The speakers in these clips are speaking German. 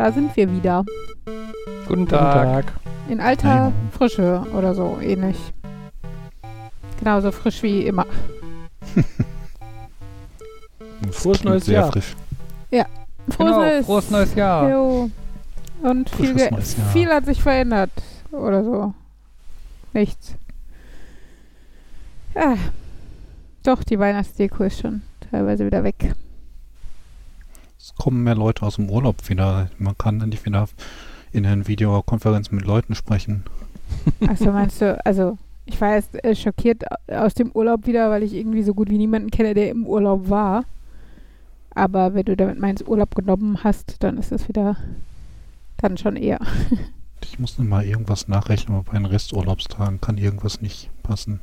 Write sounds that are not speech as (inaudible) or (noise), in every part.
Da sind wir wieder. Guten Tag. In alter Frische oder so, ähnlich. Genauso frisch wie immer. (laughs) Frohes neues sehr Jahr. frisch. Frohes Genau, Neues. frohes neues Jahr. Jo. Und viel, viel hat sich verändert. Oder so. Nichts. Ja. Doch, die Weihnachtsdeko ist schon teilweise wieder weg. Kommen mehr Leute aus dem Urlaub wieder. Man kann endlich wieder in einer Videokonferenz mit Leuten sprechen. Achso, meinst du, also ich war jetzt äh, schockiert aus dem Urlaub wieder, weil ich irgendwie so gut wie niemanden kenne, der im Urlaub war. Aber wenn du damit meinst, Urlaub genommen hast, dann ist das wieder dann schon eher. (laughs) Ich muss noch mal irgendwas nachrechnen, aber bei den Resturlaubstagen kann irgendwas nicht passen.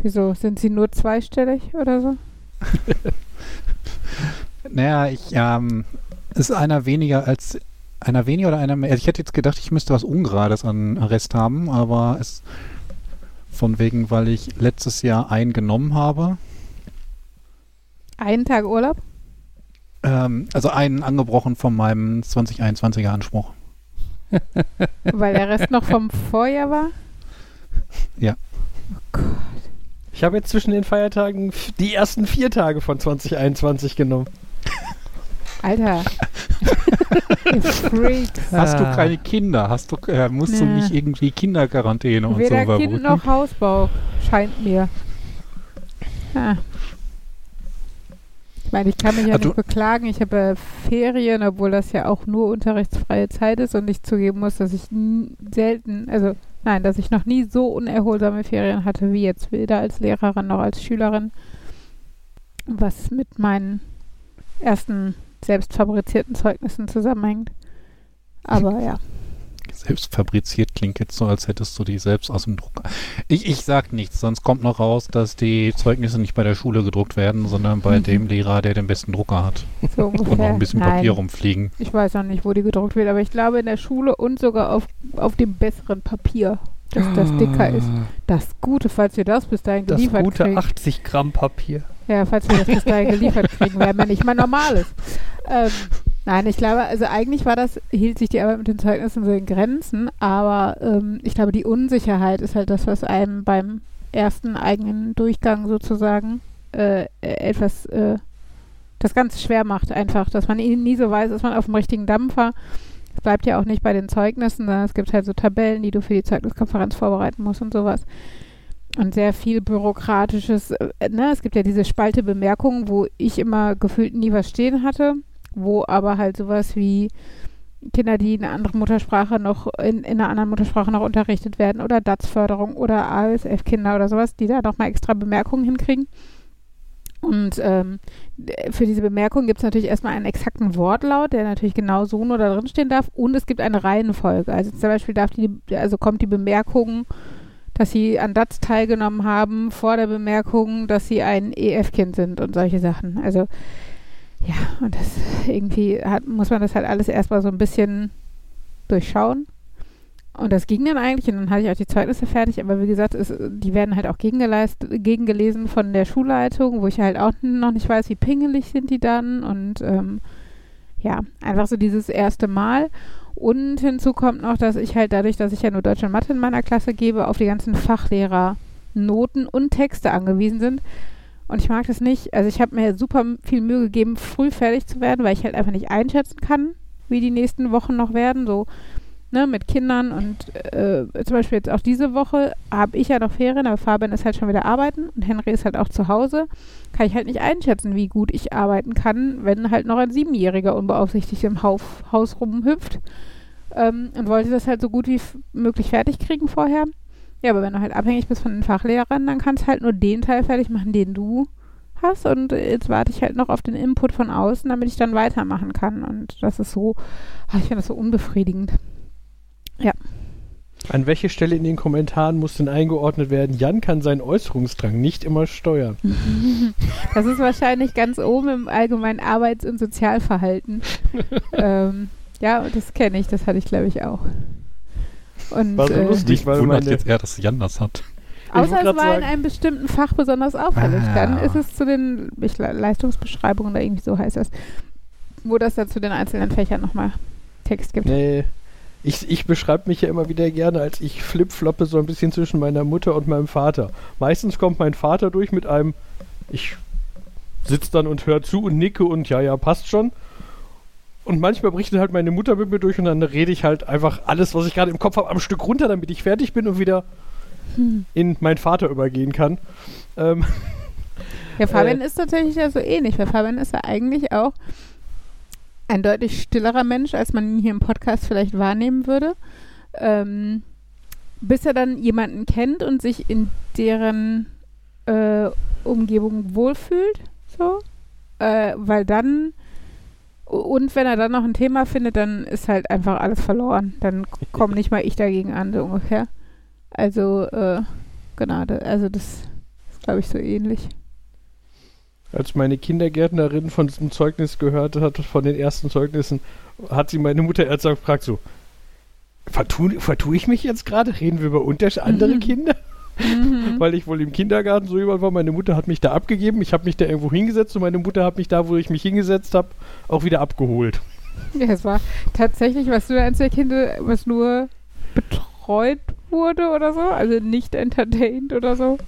Wieso? Sind sie nur zweistellig oder so? (laughs) Naja, ich, ähm, ist einer weniger als einer weniger oder einer mehr. Also ich hätte jetzt gedacht, ich müsste was Ungerades an Rest haben, aber es von wegen, weil ich letztes Jahr einen genommen habe. Einen Tag Urlaub? Ähm, also einen angebrochen von meinem 2021er Anspruch. (laughs) Weil der Rest noch vom Vorjahr war? Ja. Oh Gott. Ich habe jetzt zwischen den Feiertagen die ersten vier Tage von 2021 genommen. Alter. Ihr Freaks. Hast du keine Kinder? Hast du, äh, musst du Nee. nicht irgendwie Kinderquarantäne und so Weder? Kind noch Hausbau, scheint mir. Ah. Ich meine, ich kann mich ja Ah, du- nicht beklagen. Ich habe ja Ferien, obwohl das ja auch nur unterrichtsfreie Zeit ist und ich zugeben muss, dass ich selten, also nein, dass ich noch nie so unerholsame Ferien hatte wie jetzt, weder als Lehrerin noch als Schülerin. Was mit meinen ersten selbst fabrizierten Zeugnissen zusammenhängt. Aber ja. Selbst fabriziert klingt jetzt so, als hättest du die selbst aus dem Drucker. Ich, ich sag nichts, sonst kommt noch raus, dass die Zeugnisse nicht bei der Schule gedruckt werden, sondern bei Mhm. dem Lehrer, der den besten Drucker hat. So Und noch ungefähr. ein bisschen Nein. Papier rumfliegen. Ich weiß noch nicht, wo die gedruckt wird, aber ich glaube in der Schule und sogar auf, auf dem besseren Papier, dass das dicker ist. Das Gute, falls wir das bis dahin Das geliefert gute kriegen. 80 Gramm Papier. Ja, falls wir das bis dahin geliefert kriegen, wäre mir nicht mal normales. Ähm, nein, ich glaube, also eigentlich war das, hielt sich die Arbeit mit den Zeugnissen so in Grenzen, aber ähm, ich glaube, die Unsicherheit ist halt das, was einem beim ersten eigenen Durchgang sozusagen äh, äh, etwas äh, das Ganze schwer macht einfach, dass man nie nie so weiß, ist man auf dem richtigen Dampfer. Es bleibt ja auch nicht bei den Zeugnissen, sondern es gibt halt so Tabellen, die du für die Zeugniskonferenz vorbereiten musst und sowas. Und sehr viel bürokratisches, äh, ne, es gibt ja diese Spalte Bemerkungen, wo ich immer gefühlt nie was stehen hatte, wo aber halt sowas wie Kinder, die eine andere Muttersprache noch in, in einer anderen Muttersprache noch unterrichtet werden oder DATS-Förderung oder ASF-Kinder oder sowas, die da nochmal extra Bemerkungen hinkriegen. Und ähm, für diese Bemerkung gibt es natürlich erstmal einen exakten Wortlaut, der natürlich genau so nur da drin stehen darf. Und es gibt eine Reihenfolge. Also zum Beispiel darf die, also kommt die Bemerkung, dass sie an DATS teilgenommen haben, vor der Bemerkung, dass sie ein EF-Kind sind und solche Sachen. Also ja, und das irgendwie hat, muss man das halt alles erstmal so ein bisschen durchschauen. Und das ging dann eigentlich und dann hatte ich auch die Zeugnisse fertig, aber wie gesagt, es, die werden halt auch gegengelesen von der Schulleitung, wo ich halt auch noch nicht weiß, wie pingelig sind die dann und ähm, ja, einfach so dieses erste Mal. Und hinzu kommt noch, dass ich halt dadurch, dass ich ja nur Deutsch und Mathe in meiner Klasse gebe, auf die ganzen Fachlehrer Noten und Texte angewiesen sind. Und ich mag das nicht. Also ich habe mir super viel Mühe gegeben, früh fertig zu werden, weil ich halt einfach nicht einschätzen kann, wie die nächsten Wochen noch werden. So ne, mit Kindern und äh, zum Beispiel jetzt auch diese Woche habe ich ja noch Ferien, aber Fabian ist halt schon wieder arbeiten und Henry ist halt auch zu Hause. Kann ich halt nicht einschätzen, wie gut ich arbeiten kann, wenn halt noch ein Siebenjähriger unbeaufsichtigt im Hauf, Haus rumhüpft. Ähm, und wollte das halt so gut wie möglich fertig kriegen vorher. Ja, aber wenn du halt abhängig bist von den Fachlehrern, dann kannst du halt nur den Teil fertig machen, den du hast. Und jetzt warte ich halt noch auf den Input von außen, damit ich dann weitermachen kann. Und das ist so, ach, ich finde das so unbefriedigend. An welche Stelle in den Kommentaren muss denn eingeordnet werden? Jan kann seinen Äußerungsdrang nicht immer steuern. (laughs) Das ist wahrscheinlich ganz oben im allgemeinen Arbeits- und Sozialverhalten. (laughs) ähm, ja, das kenne ich, das hatte ich glaube ich auch. Und War so äh, lustig. Weil wundert meine- jetzt eher, dass Jan das hat. Außer es war in sagen- einem bestimmten Fach besonders auffällig. Ah. Dann ist es zu den ich, Leistungsbeschreibungen oder irgendwie so heißt das, wo das dann zu den einzelnen Fächern nochmal Text gibt. Nee. Ich, ich beschreibe mich ja immer wieder gerne, als ich flip-floppe so ein bisschen zwischen meiner Mutter und meinem Vater. Meistens kommt mein Vater durch mit einem, ich sitze dann und höre zu und nicke und ja, ja, passt schon. Und manchmal bricht dann halt meine Mutter mit mir durch und dann rede ich halt einfach alles, was ich gerade im Kopf habe, am Stück runter, damit ich fertig bin und wieder Hm. in meinen Vater übergehen kann. Ähm, Ja, Fabian Äh. ist tatsächlich ja so ähnlich, weil Fabian ist ja eigentlich auch ein deutlich stillerer Mensch, als man ihn hier im Podcast vielleicht wahrnehmen würde. Ähm, bis er dann jemanden kennt und sich in deren äh, Umgebung wohlfühlt, so. Äh, weil dann und wenn er dann noch ein Thema findet, dann ist halt einfach alles verloren. Dann komme (laughs) nicht mal ich dagegen an, so ungefähr. Also, äh, genau, da, also das ist, glaube ich, so ähnlich. Als meine Kindergärtnerin von diesem Zeugnis gehört hat, von den ersten Zeugnissen, hat sie meine Mutter ernsthaft gefragt, so, vertue, vertue ich mich jetzt gerade? Reden wir über Unterschied andere Mhm. Kinder? Mhm. (laughs) Weil ich wohl im Kindergarten so jemand war, meine Mutter hat mich da abgegeben, ich habe mich da irgendwo hingesetzt und meine Mutter hat mich da, wo ich mich hingesetzt habe, auch wieder abgeholt. Ja, es war tatsächlich, was du eins der Kinder, was nur betreut wurde oder so, also nicht entertained oder so.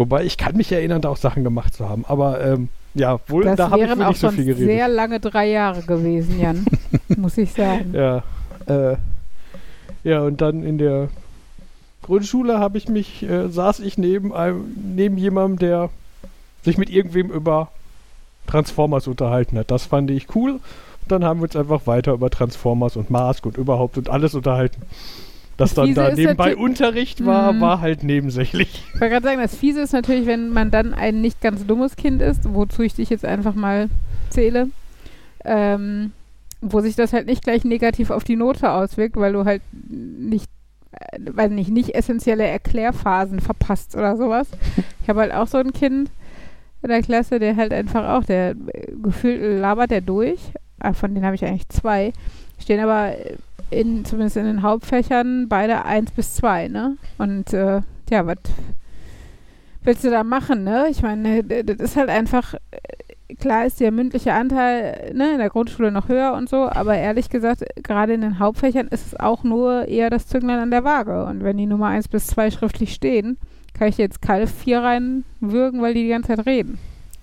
Wobei ich kann mich erinnern, da auch Sachen gemacht zu haben, aber ähm, ja, wohl, Das da habe ich wären auch nicht so viel geredet. sehr lange drei Jahre gewesen, Jan, (laughs) muss ich sagen. Ja, äh, ja, und dann in der Grundschule habe ich mich, äh, saß ich neben einem, neben jemandem, der sich mit irgendwem über Transformers unterhalten hat. Das fand ich cool. Und dann haben wir uns einfach weiter über Transformers und Mask und überhaupt und alles unterhalten. Dass Das dann da nebenbei Unterricht war, Mhm. war halt nebensächlich. Ich wollte gerade sagen, das Fiese ist natürlich, wenn man dann ein nicht ganz dummes Kind ist, wozu ich dich jetzt einfach mal zähle, ähm, wo sich das halt nicht gleich negativ auf die Note auswirkt, weil du halt nicht, äh, weiß nicht, nicht essentielle Erklärphasen verpasst oder sowas. Ich habe halt auch so ein Kind in der Klasse, der halt einfach auch, der äh, gefühlt labert der durch, Ah, von denen habe ich eigentlich zwei, stehen aber in, zumindest in den Hauptfächern beide eins bis zwei, ne? Und äh, ja, was willst du da machen, ne? Ich meine, das ist halt einfach, äh, klar ist der mündliche Anteil ne, in der Grundschule noch höher und so, aber ehrlich gesagt, gerade in den Hauptfächern ist es auch nur eher das Zünglein an der Waage. Und wenn die Nummer eins bis zwei schriftlich stehen, kann ich jetzt keine vier reinwürgen, weil die die ganze Zeit reden.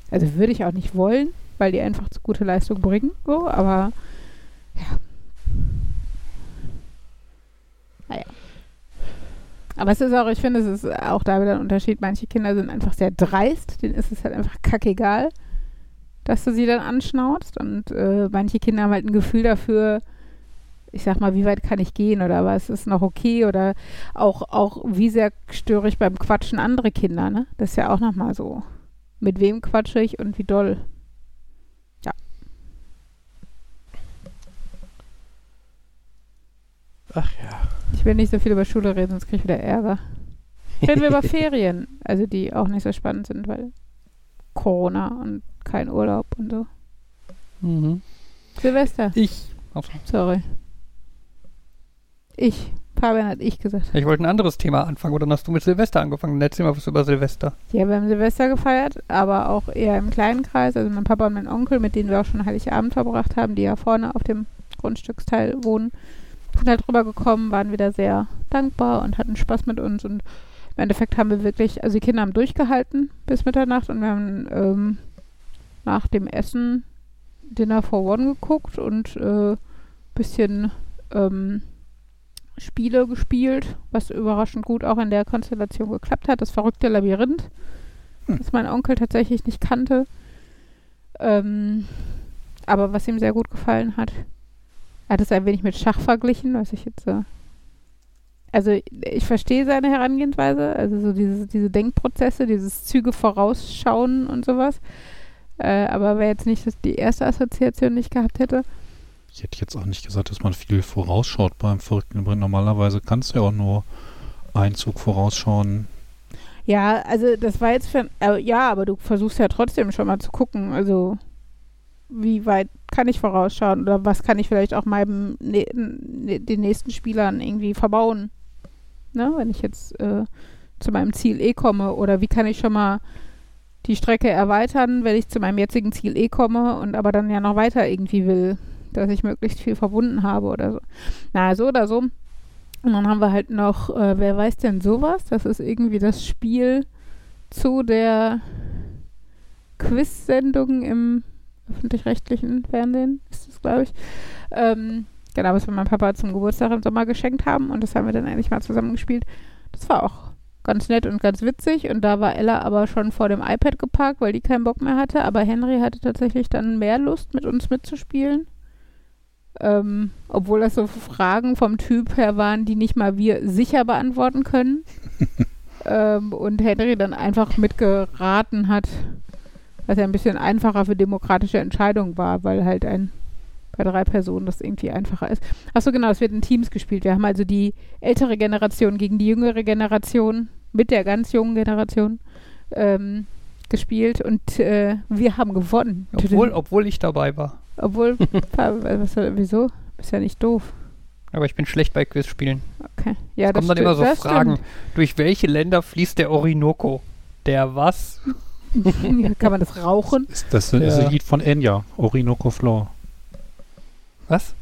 Also würde ich auch nicht wollen, weil die einfach gute Leistung bringen, so, aber ja. Naja. Aber es ist auch, ich finde, es ist auch da wieder ein Unterschied. Manche Kinder sind einfach sehr dreist, denen ist es halt einfach kackegal, dass du sie dann anschnauzt. Und äh, manche Kinder haben halt ein Gefühl dafür, ich sag mal, wie weit kann ich gehen oder was ist noch okay oder auch, auch wie sehr störe ich beim Quatschen andere Kinder, ne? Das ist ja auch nochmal so. Mit wem quatsche ich und wie doll. Ach ja. Ich will nicht so viel über Schule reden, sonst kriege ich wieder Ärger. Reden wir über (laughs) Ferien, also die auch nicht so spannend sind, weil Corona und kein Urlaub und so. Mhm. Silvester, Ich. Achso. sorry. Ich. Fabian hat ich gesagt. Ich wollte ein anderes Thema anfangen, oder dann hast du mit Silvester angefangen? Erzähl mal was über Silvester. Ja, wir haben Silvester gefeiert, aber auch eher im kleinen Kreis. Also mein Papa und mein Onkel, mit denen wir auch schon Heiligabend verbracht haben, die ja vorne auf dem Grundstücksteil wohnen, sind halt rübergekommen, waren wieder sehr dankbar und hatten Spaß mit uns. Und im Endeffekt haben wir wirklich, also die Kinder haben durchgehalten bis Mitternacht und wir haben ähm, nach dem Essen Dinner for One geguckt und äh, bisschen ähm, Spiele gespielt, was überraschend gut auch in der Konstellation geklappt hat. Das verrückte Labyrinth, Hm. das mein Onkel tatsächlich nicht kannte, ähm, aber was ihm sehr gut gefallen hat. Hat es ein wenig mit Schach verglichen, was ich jetzt so. Also ich verstehe seine Herangehensweise, also so diese, diese Denkprozesse, dieses Züge vorausschauen und sowas. Äh, aber wäre jetzt nicht das die erste Assoziation, die ich gehabt hätte. Ich hätte jetzt auch nicht gesagt, dass man viel vorausschaut beim verrückten Labyrinth. Normalerweise kannst du ja auch nur einen Zug vorausschauen. Ja, also das war jetzt für, äh, ja, aber du versuchst ja trotzdem schon mal zu gucken, also wie weit kann ich vorausschauen oder was kann ich vielleicht auch meinem ne, den nächsten Spielern irgendwie verbauen. Ne, wenn ich jetzt äh, zu meinem Ziel eh komme oder wie kann ich schon mal die Strecke erweitern, wenn ich zu meinem jetzigen Ziel eh komme und aber dann ja noch weiter irgendwie will, dass ich möglichst viel verbunden habe oder so. Na, so oder so. Und dann haben wir halt noch, äh, wer weiß denn sowas? Das ist irgendwie das Spiel zu der Quiz-Sendung im öffentlich-rechtlichen Fernsehen, ist das, glaube ich. Ähm, genau, was wir meinem Papa zum Geburtstag im Sommer geschenkt haben und das haben wir dann eigentlich mal zusammen gespielt. Das war auch ganz nett und ganz witzig und da war Ella aber schon vor dem iPad geparkt, weil die keinen Bock mehr hatte, aber Henry hatte tatsächlich dann mehr Lust, mit uns mitzuspielen. Ähm, obwohl das so Fragen vom Typ her waren, die nicht mal wir sicher beantworten können. (laughs) ähm, und Henry dann einfach mitgeraten hat, was ja ein bisschen einfacher für demokratische Entscheidungen war, weil halt ein bei drei Personen das irgendwie einfacher ist. Achso, genau, es wird in Teams gespielt. Wir haben also die ältere Generation gegen die jüngere Generation mit der ganz jungen Generation ähm, gespielt und äh, wir haben gewonnen. Obwohl, obwohl ich dabei war. Obwohl, (laughs) was, wieso? Bist ja nicht doof. Aber ich bin schlecht bei Quizspielen. Okay. Ja, es kommen dann immer so Fragen, stimmt. durch welche Länder fließt der Orinoco? Der was? (laughs) Kann man das rauchen? Ist das ja. ist ein Lied von Enya, Orinoco Floor. Was?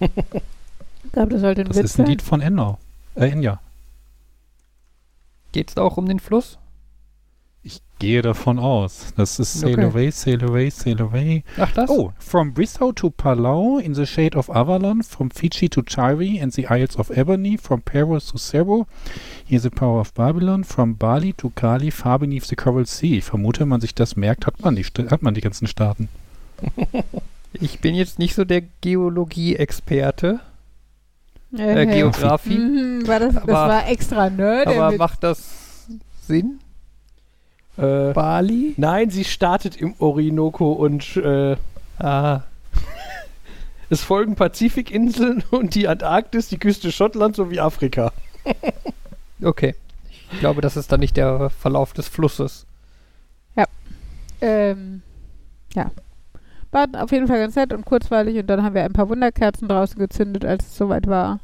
ich glaube, das sollte ein das Witz ist ein Lied von Enya. Äh, Enya. Geht es da auch um den Fluss? Gehe davon aus. Das ist Sail okay. Away, Sail Away, Sail Away. Ach, das? Oh, from Bristol to Palau in the shade of Avalon, from Fiji to Chiri and the Isles of Ebony, from Peros to Cebu, here the power of Babylon, from Bali to Kali, far beneath the Coral Sea. Ich vermute, wenn man sich das merkt, hat man die, hat man die ganzen Staaten. (laughs) ich bin jetzt nicht so der Geologie-Experte. Äh, Geografie. Mhm, war das, aber, das war extra nerd. Aber macht das Sinn? Äh, Bali? Nein, sie startet im Orinoco und äh, ah. (laughs) es folgen Pazifikinseln und die Antarktis, die Küste Schottlands sowie Afrika. (laughs) okay. Ich glaube, das ist dann nicht der Verlauf des Flusses. Ja. Ähm, ja. War auf jeden Fall ganz nett und kurzweilig und dann haben wir ein paar Wunderkerzen draußen gezündet, als es soweit war.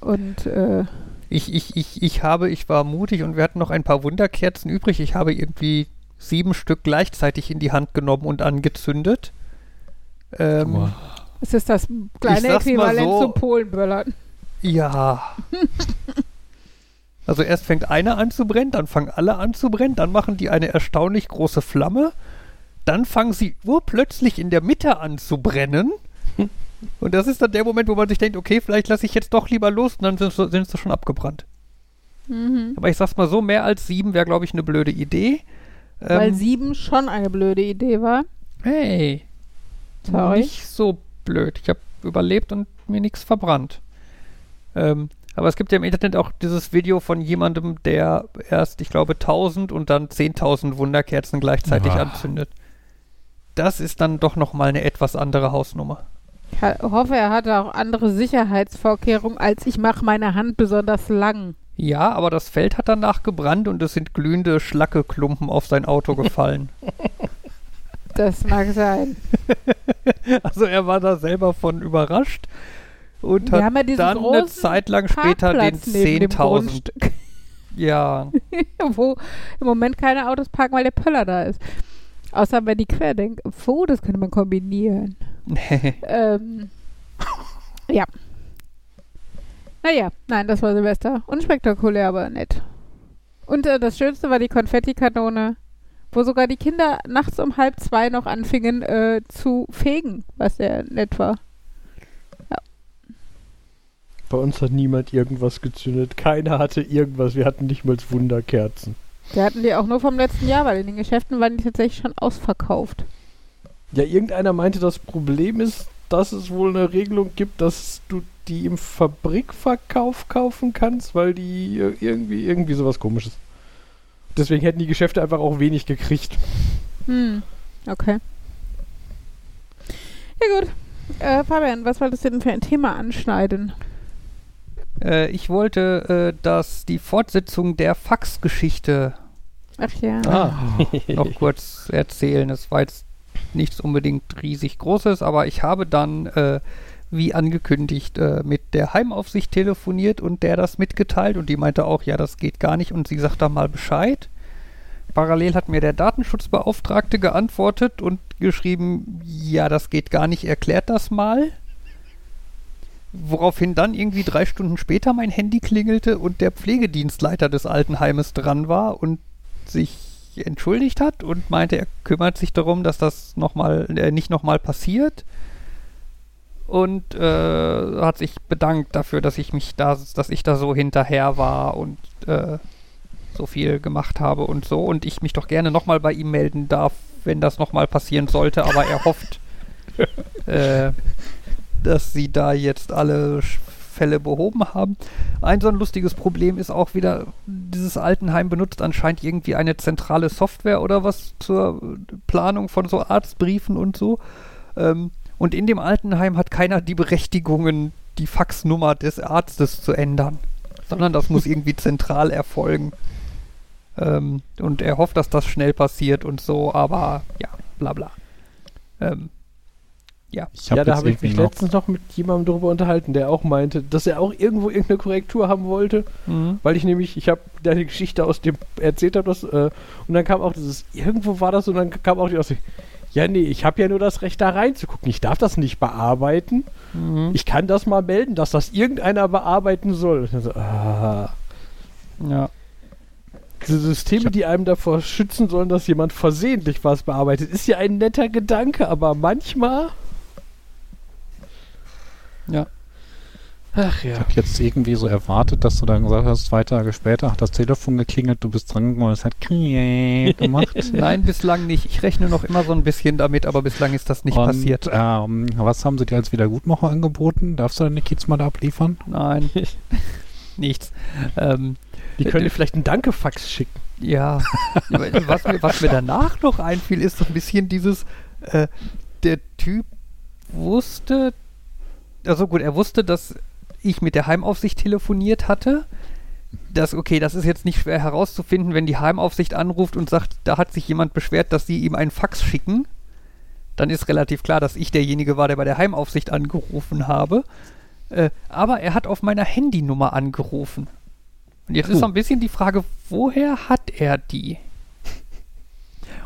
Und äh, ich, ich, ich, ich habe, ich war mutig und wir hatten noch ein paar Wunderkerzen übrig. Ich habe irgendwie sieben Stück gleichzeitig in die Hand genommen und angezündet. Ähm, wow. Es ist das kleine Äquivalent so, zu Polenböllern. Ja. (laughs) also erst fängt einer an zu brennen, dann fangen alle an zu brennen, dann machen die eine erstaunlich große Flamme dann fangen sie urplötzlich in der Mitte an zu brennen. Und das ist dann der Moment, wo man sich denkt, okay, vielleicht lasse ich jetzt doch lieber los und dann sind, sind sie schon abgebrannt. Mhm. Aber ich sag's mal so, mehr als sieben wäre, glaube ich, eine blöde Idee. Weil ähm, sieben schon eine blöde Idee war. Hey. Sorry. Nicht so blöd. Ich habe überlebt und mir nichts verbrannt. Ähm, aber es gibt ja im Internet auch dieses Video von jemandem, der erst, ich glaube, 1000 und dann 10.000 Wunderkerzen gleichzeitig Boah. anzündet das ist dann doch nochmal eine etwas andere Hausnummer. Ich hoffe, er hatte auch andere Sicherheitsvorkehrungen, als ich mache meine Hand besonders lang. Ja, aber das Feld hat danach gebrannt und es sind glühende Schlackeklumpen auf sein Auto gefallen. (laughs) das mag sein. (laughs) also er war da selber von überrascht und Wir hat ja dann eine Zeit lang später den 10.000. (laughs) Ja. Wo im Moment keine Autos parken, weil der Pöller da ist. Außer wenn die querdenken. Oh, das könnte man kombinieren. (laughs) ähm, (laughs) ja. Naja, nein, das war Silvester. Unspektakulär, aber nett. Und äh, das Schönste war die Konfettikanone, wo sogar die Kinder nachts um halb zwei noch anfingen äh, zu fegen, was sehr nett war. Ja. Bei uns hat niemand irgendwas gezündet. Keiner hatte irgendwas. Wir hatten nicht mal Wunderkerzen. Wir hatten die auch nur vom letzten Jahr, weil in den Geschäften waren die tatsächlich schon ausverkauft. Ja, irgendeiner meinte, das Problem ist, dass es wohl eine Regelung gibt, dass du die im Fabrikverkauf kaufen kannst, weil die irgendwie, irgendwie sowas komisches. Deswegen hätten die Geschäfte einfach auch wenig gekriegt. Hm, okay. Ja gut. Äh, Fabian, was wolltest du denn für ein Thema anschneiden? Äh, ich wollte, äh, dass die Fortsetzung der Faxgeschichte Ach ja. Ah. noch kurz erzählen. Es war jetzt nichts unbedingt riesig Großes, aber ich habe dann äh, wie angekündigt, äh, mit der Heimaufsicht telefoniert und der das mitgeteilt und die meinte auch, ja, das geht gar nicht und sie sagt da mal Bescheid. Parallel hat mir der Datenschutzbeauftragte geantwortet und geschrieben, ja, das geht gar nicht, erklärt das mal. Woraufhin dann irgendwie drei Stunden später mein Handy klingelte und der Pflegedienstleiter des Altenheimes dran war und sich entschuldigt hat und meinte, er kümmert sich darum, dass das noch mal, äh, nicht nochmal passiert. Und äh, hat sich bedankt dafür, dass ich mich da, dass ich da so hinterher war und äh, so viel gemacht habe und so. Und ich mich doch gerne nochmal bei ihm melden darf, wenn das nochmal passieren sollte. Aber er hofft, (laughs) äh, dass sie da jetzt alle Fälle behoben haben. Ein so ein lustiges Problem ist auch wieder, dieses Altenheim benutzt anscheinend irgendwie eine zentrale Software oder was zur Planung von so Arztbriefen und so. Ähm, und in dem Altenheim hat keiner die Berechtigungen, die Faxnummer des Arztes zu ändern, sondern das muss irgendwie zentral erfolgen. Ähm, und er hofft, dass das schnell passiert und so, aber ja, bla bla. Ähm, ja. Ich hab ja, da habe ich mich noch- letztens noch mit jemandem darüber unterhalten, der auch meinte, dass er auch irgendwo irgendeine Korrektur haben wollte, Mhm. weil ich nämlich, ich habe deine Geschichte aus dem erzählt habe, das, äh, und dann kam auch dieses, irgendwo war das und dann kam auch die Aussicht, ja nee, ich habe ja nur das Recht da reinzugucken, ich darf das nicht bearbeiten, Mhm. ich kann das mal melden, dass das irgendeiner bearbeiten soll. So, ah, Ja. diese Systeme, die einem davor schützen sollen, dass jemand versehentlich was bearbeitet, ist ja ein netter Gedanke, aber manchmal. Ja. Ach Ich ja. habe jetzt irgendwie so erwartet, dass du dann gesagt hast, zwei Tage später hat das Telefon geklingelt, du bist dran und es hat gemacht. (laughs) Nein, bislang nicht. Ich rechne noch immer so ein bisschen damit, aber bislang ist das nicht und, passiert. Ähm, was haben sie dir als Wiedergutmacher angeboten? Darfst du deine Kids mal da abliefern? Nein. (laughs) Nichts. Ähm, Die können dir vielleicht einen Danke-Fax schicken. ja. (laughs) was, mir, was mir danach noch einfiel, ist so ein bisschen dieses, äh, der Typ wusste, also gut, er wusste, dass ich mit der Heimaufsicht telefoniert hatte. Das, okay, das ist jetzt nicht schwer herauszufinden, wenn die Heimaufsicht anruft und sagt, da hat sich jemand beschwert, dass sie ihm einen Fax schicken. Dann ist relativ klar, dass ich derjenige war, der bei der Heimaufsicht angerufen habe. Äh, aber er hat auf meiner Handynummer angerufen. Und jetzt ist so ein bisschen die Frage, woher hat er die?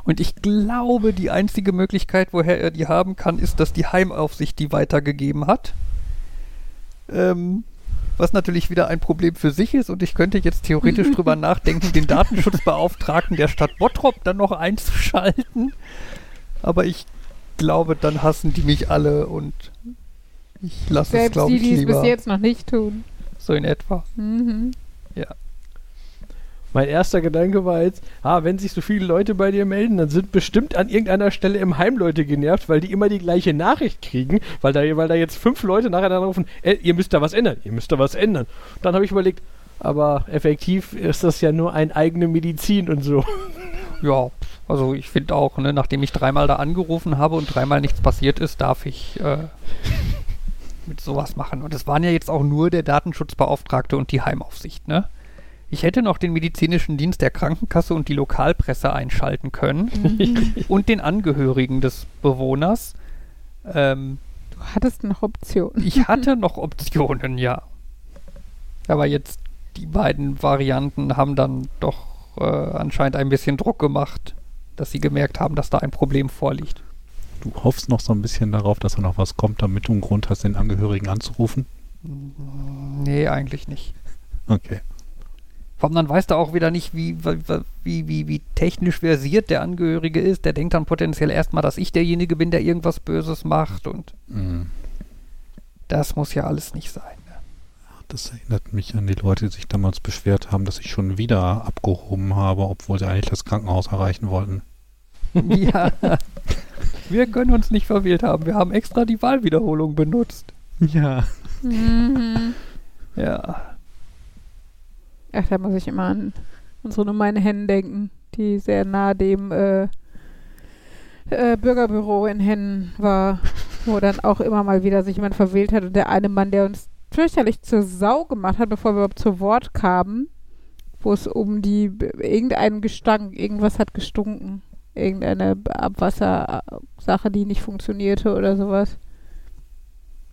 Und ich glaube, die einzige Möglichkeit, woher er die haben kann, ist, dass die Heimaufsicht die weitergegeben hat. Ähm, was natürlich wieder ein Problem für sich ist und ich könnte jetzt theoretisch (laughs) drüber nachdenken, den Datenschutzbeauftragten der Stadt Bottrop dann noch einzuschalten. Aber ich glaube, dann hassen die mich alle und ich lasse es, Selbst glaube die, ich, die es lieber. bis jetzt noch nicht tun. So in etwa. Mhm. Mein erster Gedanke war jetzt, ah, wenn sich so viele Leute bei dir melden, dann sind bestimmt an irgendeiner Stelle im Heim Leute genervt, weil die immer die gleiche Nachricht kriegen, weil da, weil da jetzt fünf Leute nacheinander rufen, äh, ihr müsst da was ändern, ihr müsst da was ändern. Dann habe ich überlegt, aber effektiv ist das ja nur eine eigene Medizin und so. Ja, also ich finde auch, ne, nachdem ich dreimal da angerufen habe und dreimal nichts passiert ist, darf ich äh, (laughs) mit sowas machen. Und es waren ja jetzt auch nur der Datenschutzbeauftragte und die Heimaufsicht, ne? Ich hätte noch den medizinischen Dienst der Krankenkasse und die Lokalpresse einschalten können (laughs) und den Angehörigen des Bewohners. Ähm, Du hattest noch Optionen. ich hatte (laughs) noch Optionen, ja. Aber jetzt die beiden Varianten haben dann doch äh, anscheinend ein bisschen Druck gemacht, dass sie gemerkt haben, dass da ein Problem vorliegt. Du hoffst noch so ein bisschen darauf, dass da noch was kommt, damit du einen Grund hast, den Angehörigen anzurufen? Nee, eigentlich nicht. Okay. Vor allem dann weißt du auch wieder nicht, wie, wie, wie, wie technisch versiert der Angehörige ist. Der denkt dann potenziell erstmal, dass ich derjenige bin, der irgendwas Böses macht und Mhm. das muss ja alles nicht sein. Das erinnert mich an die Leute, die sich damals beschwert haben, dass ich schon wieder abgehoben habe, obwohl sie eigentlich das Krankenhaus erreichen wollten. (laughs) ja. Wir können uns nicht verwählt haben. Wir haben extra die Wahlwiederholung benutzt. Ja. Mhm. Ja. Ach, da muss ich immer an unsere Nummer in Hennen denken, die sehr nah dem äh, äh, Bürgerbüro in Hennen war, wo dann auch immer mal wieder sich jemand verwählt hat und der eine Mann, der uns fürchterlich zur Sau gemacht hat, bevor wir überhaupt zu Wort kamen, wo es um die irgendeinen Gestank, irgendwas hat gestunken, irgendeine Abwassersache, die nicht funktionierte oder sowas.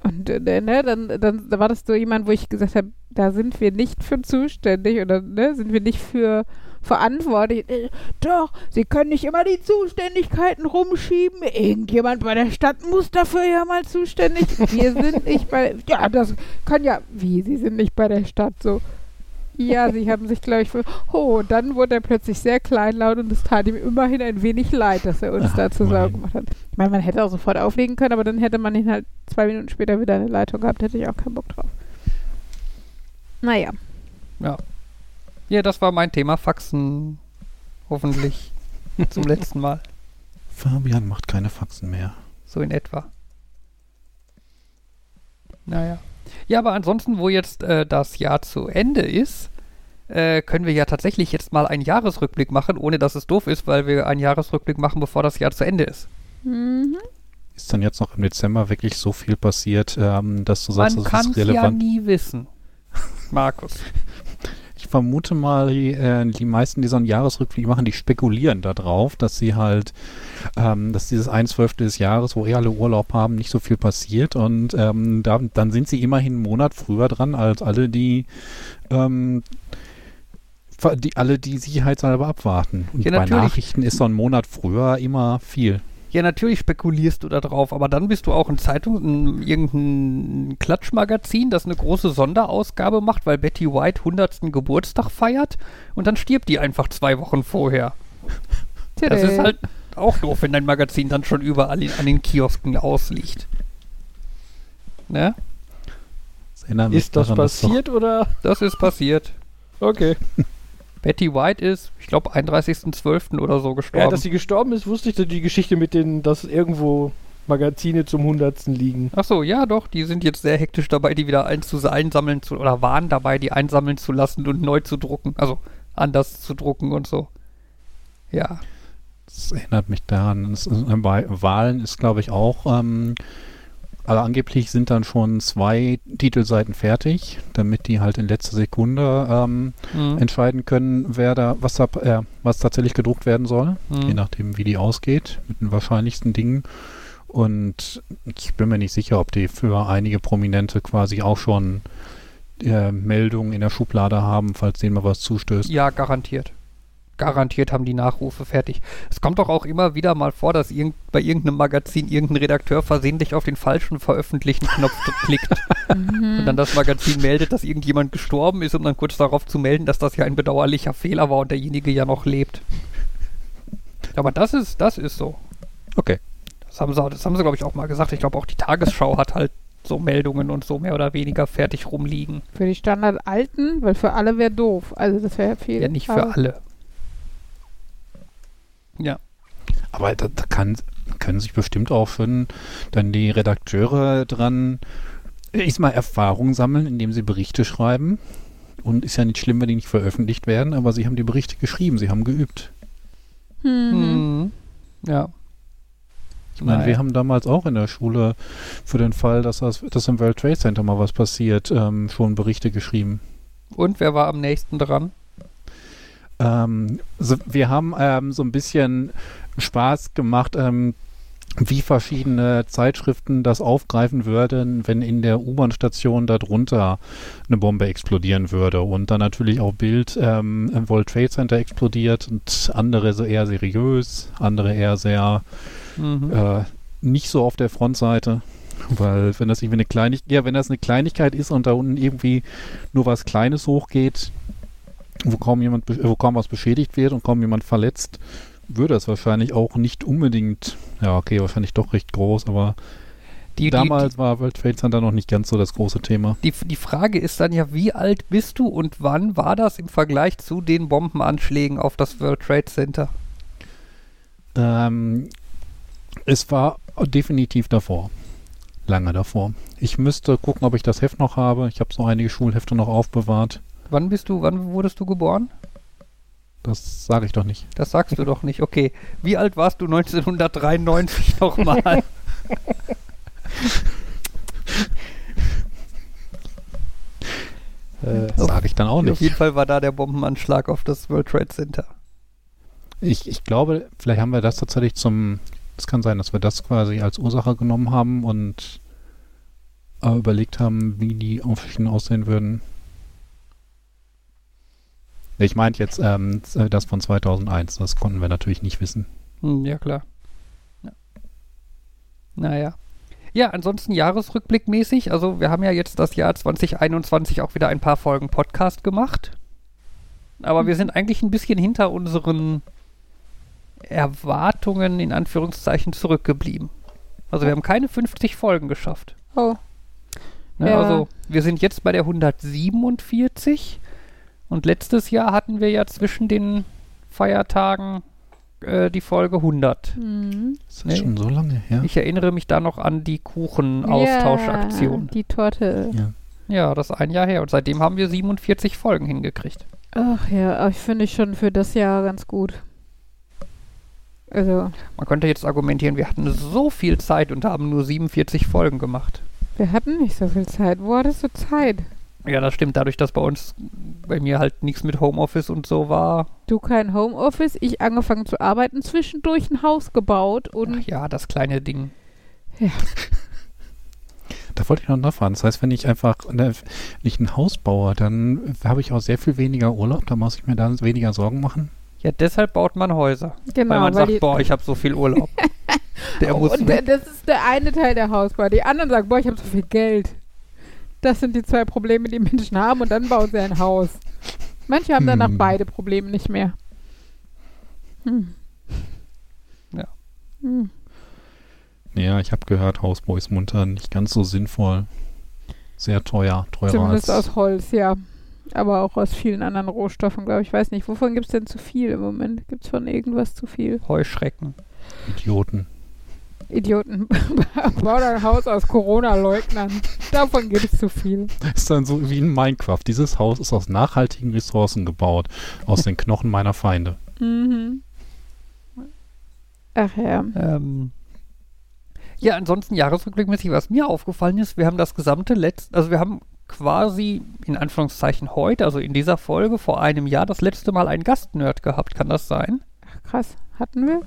Und äh, ne, dann, dann da war das so jemand, wo ich gesagt habe, da sind wir nicht für zuständig oder ne, sind wir nicht für verantwortlich. Äh, Doch, Sie können nicht immer die Zuständigkeiten rumschieben. Irgendjemand bei der Stadt muss dafür ja mal zuständig. Wir sind nicht bei. Ja, das kann ja. Wie? Sie sind nicht bei der Stadt so. Ja, sie haben sich, glaube ich, für. Oh, und dann wurde er plötzlich sehr kleinlaut und es tat ihm immerhin ein wenig leid, dass er uns Ach, da Sau immerhin. gemacht hat. Ich meine, man hätte auch sofort auflegen können, aber dann hätte man ihn halt zwei Minuten später wieder in der Leitung gehabt, hätte ich auch keinen Bock drauf. Naja. Ja, das war mein Thema. Faxen. Hoffentlich (laughs) zum letzten Mal. Fabian macht keine Faxen mehr. So in etwa. Naja. Ja, aber ansonsten, wo jetzt äh, das Jahr zu Ende ist, äh, können wir ja tatsächlich jetzt mal einen Jahresrückblick machen, ohne dass es doof ist, weil wir einen Jahresrückblick machen, bevor das Jahr zu Ende ist. Mhm. Ist dann jetzt noch im Dezember wirklich so viel passiert, ähm, dass du sagst, Man das kann ist es ja relevant? nie wissen. Markus. Ich vermute mal, die, äh, die meisten, die so einen Jahresrückblick machen, die spekulieren darauf, dass sie halt, ähm, dass dieses 1 Zwölfte des Jahres, wo eh alle Urlaub haben, nicht so viel passiert und ähm, da, dann sind sie immerhin einen Monat früher dran als alle, die, ähm, die alle, die sicherheitshalber abwarten. Und Ja, bei. Nachrichten ist so ein Monat früher immer viel. Ja, natürlich spekulierst du da drauf, aber dann bist du auch in Zeitung, in irgendein Klatschmagazin, das eine große Sonderausgabe macht, weil Betty White 100. Geburtstag feiert und dann stirbt die einfach zwei Wochen vorher. Das ist halt auch doof, wenn dein Magazin dann schon überall in, an den Kiosken ausliegt. Ne? Das Ist das daran, passiert oder? Das ist passiert. Okay. (laughs) Betty White ist, ich glaube, 31.12. oder so Ja, gestorben. dass sie gestorben ist, wusste ich, die Geschichte mit den, dass irgendwo Magazine zum Hundertsten liegen. Ach so, ja doch, die sind jetzt sehr hektisch dabei, die wieder einsammeln zu oder waren dabei, die einsammeln zu lassen und neu zu drucken, also anders zu drucken und so. Ja, Das erinnert mich daran. Es ist, äh, bei Wahlen ist, glaube ich, auch, ähm, also angeblich sind dann schon zwei Titelseiten fertig, damit die halt in letzter Sekunde ähm, Mhm. entscheiden können, wer da, was da, äh, was tatsächlich gedruckt werden soll, Mhm. je nachdem, wie die ausgeht, mit den wahrscheinlichsten Dingen. Und ich bin mir nicht sicher, ob die für einige Prominente quasi auch schon äh, Meldungen in der Schublade haben, falls denen mal was zustößt. ja, garantiert. Garantiert haben die Nachrufe fertig. Es kommt doch auch immer wieder mal vor, dass irgend, bei irgendeinem Magazin irgendein Redakteur versehentlich auf den falschen Veröffentlichen-Knopf klickt Mhm. (laughs) und dann das Magazin meldet, dass irgendjemand gestorben ist, um dann kurz darauf zu melden, dass das ja ein bedauerlicher Fehler war und derjenige ja noch lebt. Aber das ist, das ist so. Okay. Das haben sie, das haben sie glaube ich, auch mal gesagt. Ich glaube, auch die Tagesschau hat halt so Meldungen und so mehr oder weniger fertig rumliegen. Für die Standard alten, weil für alle wäre doof. Also das wäre viel. Ja, nicht für alle. Ja. Aber da, da kann, können sich bestimmt auch schon dann die Redakteure dran, ich mal Erfahrung sammeln, indem sie Berichte schreiben. Und ist ja nicht schlimm, wenn die nicht veröffentlicht werden, aber sie haben die Berichte geschrieben, sie haben geübt. Mhm. Ja. Ich meine, wir haben damals auch in der Schule für den Fall, dass, das, dass im World Trade Center mal was passiert, ähm, schon Berichte geschrieben. Und wer war am nächsten dran? Ähm, so, wir haben ähm, so ein bisschen Spaß gemacht, ähm, wie verschiedene Zeitschriften das aufgreifen würden, wenn in der U-Bahn-Station darunter eine Bombe explodieren würde. Und dann natürlich auch Bild ähm, im World Trade Center explodiert und andere so eher seriös, andere eher sehr Mhm. äh, nicht so auf der Frontseite. Weil wenn das irgendwie eine Kleinigkeit, ja, wenn das eine Kleinigkeit ist und da unten irgendwie nur was Kleines hochgeht, wo kaum jemand, wo kaum was beschädigt wird und kaum jemand verletzt, würde es wahrscheinlich auch nicht unbedingt, ja okay, wahrscheinlich doch recht groß, aber Die, damals war World Trade Center noch nicht ganz so das große Thema. Die, die, die Frage ist dann ja, wie alt bist du und wann war das im Vergleich zu den Bombenanschlägen auf das World Trade Center? Ähm, es war definitiv davor. Lange davor. Ich müsste gucken, ob ich das Heft noch habe. Ich habe so einige Schulhefte noch aufbewahrt. Wann bist du, wann wurdest du geboren? Das sage ich doch nicht. Das sagst du doch nicht. Okay. Wie alt warst du 1993 (laughs) nochmal? (laughs) Äh, Das sage ich dann auch Auf nicht. jeden Fall war da der Bombenanschlag auf das World Trade Center. Ich, ich glaube, vielleicht haben wir das tatsächlich zum. Es kann sein, dass wir das quasi als Ursache genommen haben und äh, überlegt haben, wie die Aufschichten aussehen würden. Ich meinte jetzt ähm, das von 2001, das konnten wir natürlich nicht wissen. Hm, ja, klar. Ja. Naja. Ja, ansonsten jahresrückblickmäßig. Also, wir haben ja jetzt das Jahr 2021 auch wieder ein paar Folgen Podcast gemacht. Aber wir sind eigentlich ein bisschen hinter unseren Erwartungen in Anführungszeichen zurückgeblieben. Also, wir haben keine 50 Folgen geschafft. Oh, Ne? Ja. Also, wir sind jetzt bei der 147. Und letztes Jahr hatten wir ja zwischen den Feiertagen äh, die Folge 100. mhm. Ist das Nee. schon so lange her? Ich erinnere mich da noch an die Kuchenaustauschaktion. Ja, die Torte. ja. Ja, das ist ein Jahr her. Und seitdem haben wir 47 Folgen hingekriegt. Ach ja, ich finde ich schon für das Jahr ganz gut. Also, Man könnte jetzt argumentieren, wir hatten so viel Zeit und haben nur 47 Folgen gemacht. wir hatten nicht so viel Zeit. Wo hattest du Zeit? Ja, das stimmt. Dadurch, dass bei uns, bei mir halt nichts mit Homeoffice und so war. Du kein Homeoffice, ich angefangen zu arbeiten, zwischendurch ein Haus gebaut und Ach ja, das kleine Ding. (laughs) Da wollte ich noch nachfragen. Das heißt, wenn ich einfach ne, wenn ich ein Haus baue, dann habe ich auch sehr viel weniger Urlaub. Da muss ich mir dann weniger Sorgen machen. Ja, deshalb baut man Häuser. genau, weil man sagt, die, boah, ich habe so viel Urlaub. (laughs) Der muss und weg. das ist der eine Teil der Hausbau. Die anderen sagen, boah, ich habe so viel Geld. Das sind die zwei Probleme, die Menschen haben und dann bauen sie ein Haus. Manche haben danach Hm. beide Probleme nicht mehr. Hm. Ja. Hm. Ja, ich habe gehört, Hausbau ist munter nicht ganz so sinnvoll. Sehr teuer. Teurer Zumindest als aus Holz, ja. Aber auch aus vielen anderen Rohstoffen, glaube ich. Ich weiß nicht, wovon gibt es denn zu viel im Moment? Gibt es von irgendwas zu viel? Heuschrecken. Idioten. Idioten. (laughs) Bau dein Haus aus Corona-Leugnern. Davon gibt es zu viel. Ist dann so wie in Minecraft. Dieses Haus ist aus nachhaltigen Ressourcen gebaut. Aus den Knochen meiner Feinde. Mhm. Ach ja. Ähm, ja, ansonsten jahresrückblickmäßig, was mir aufgefallen ist, wir haben das gesamte letzte, also wir haben quasi in Anführungszeichen heute, also in dieser Folge vor einem Jahr, das letzte Mal einen Gastnerd gehabt. Kann das sein? Ach, krass. Hatten wir?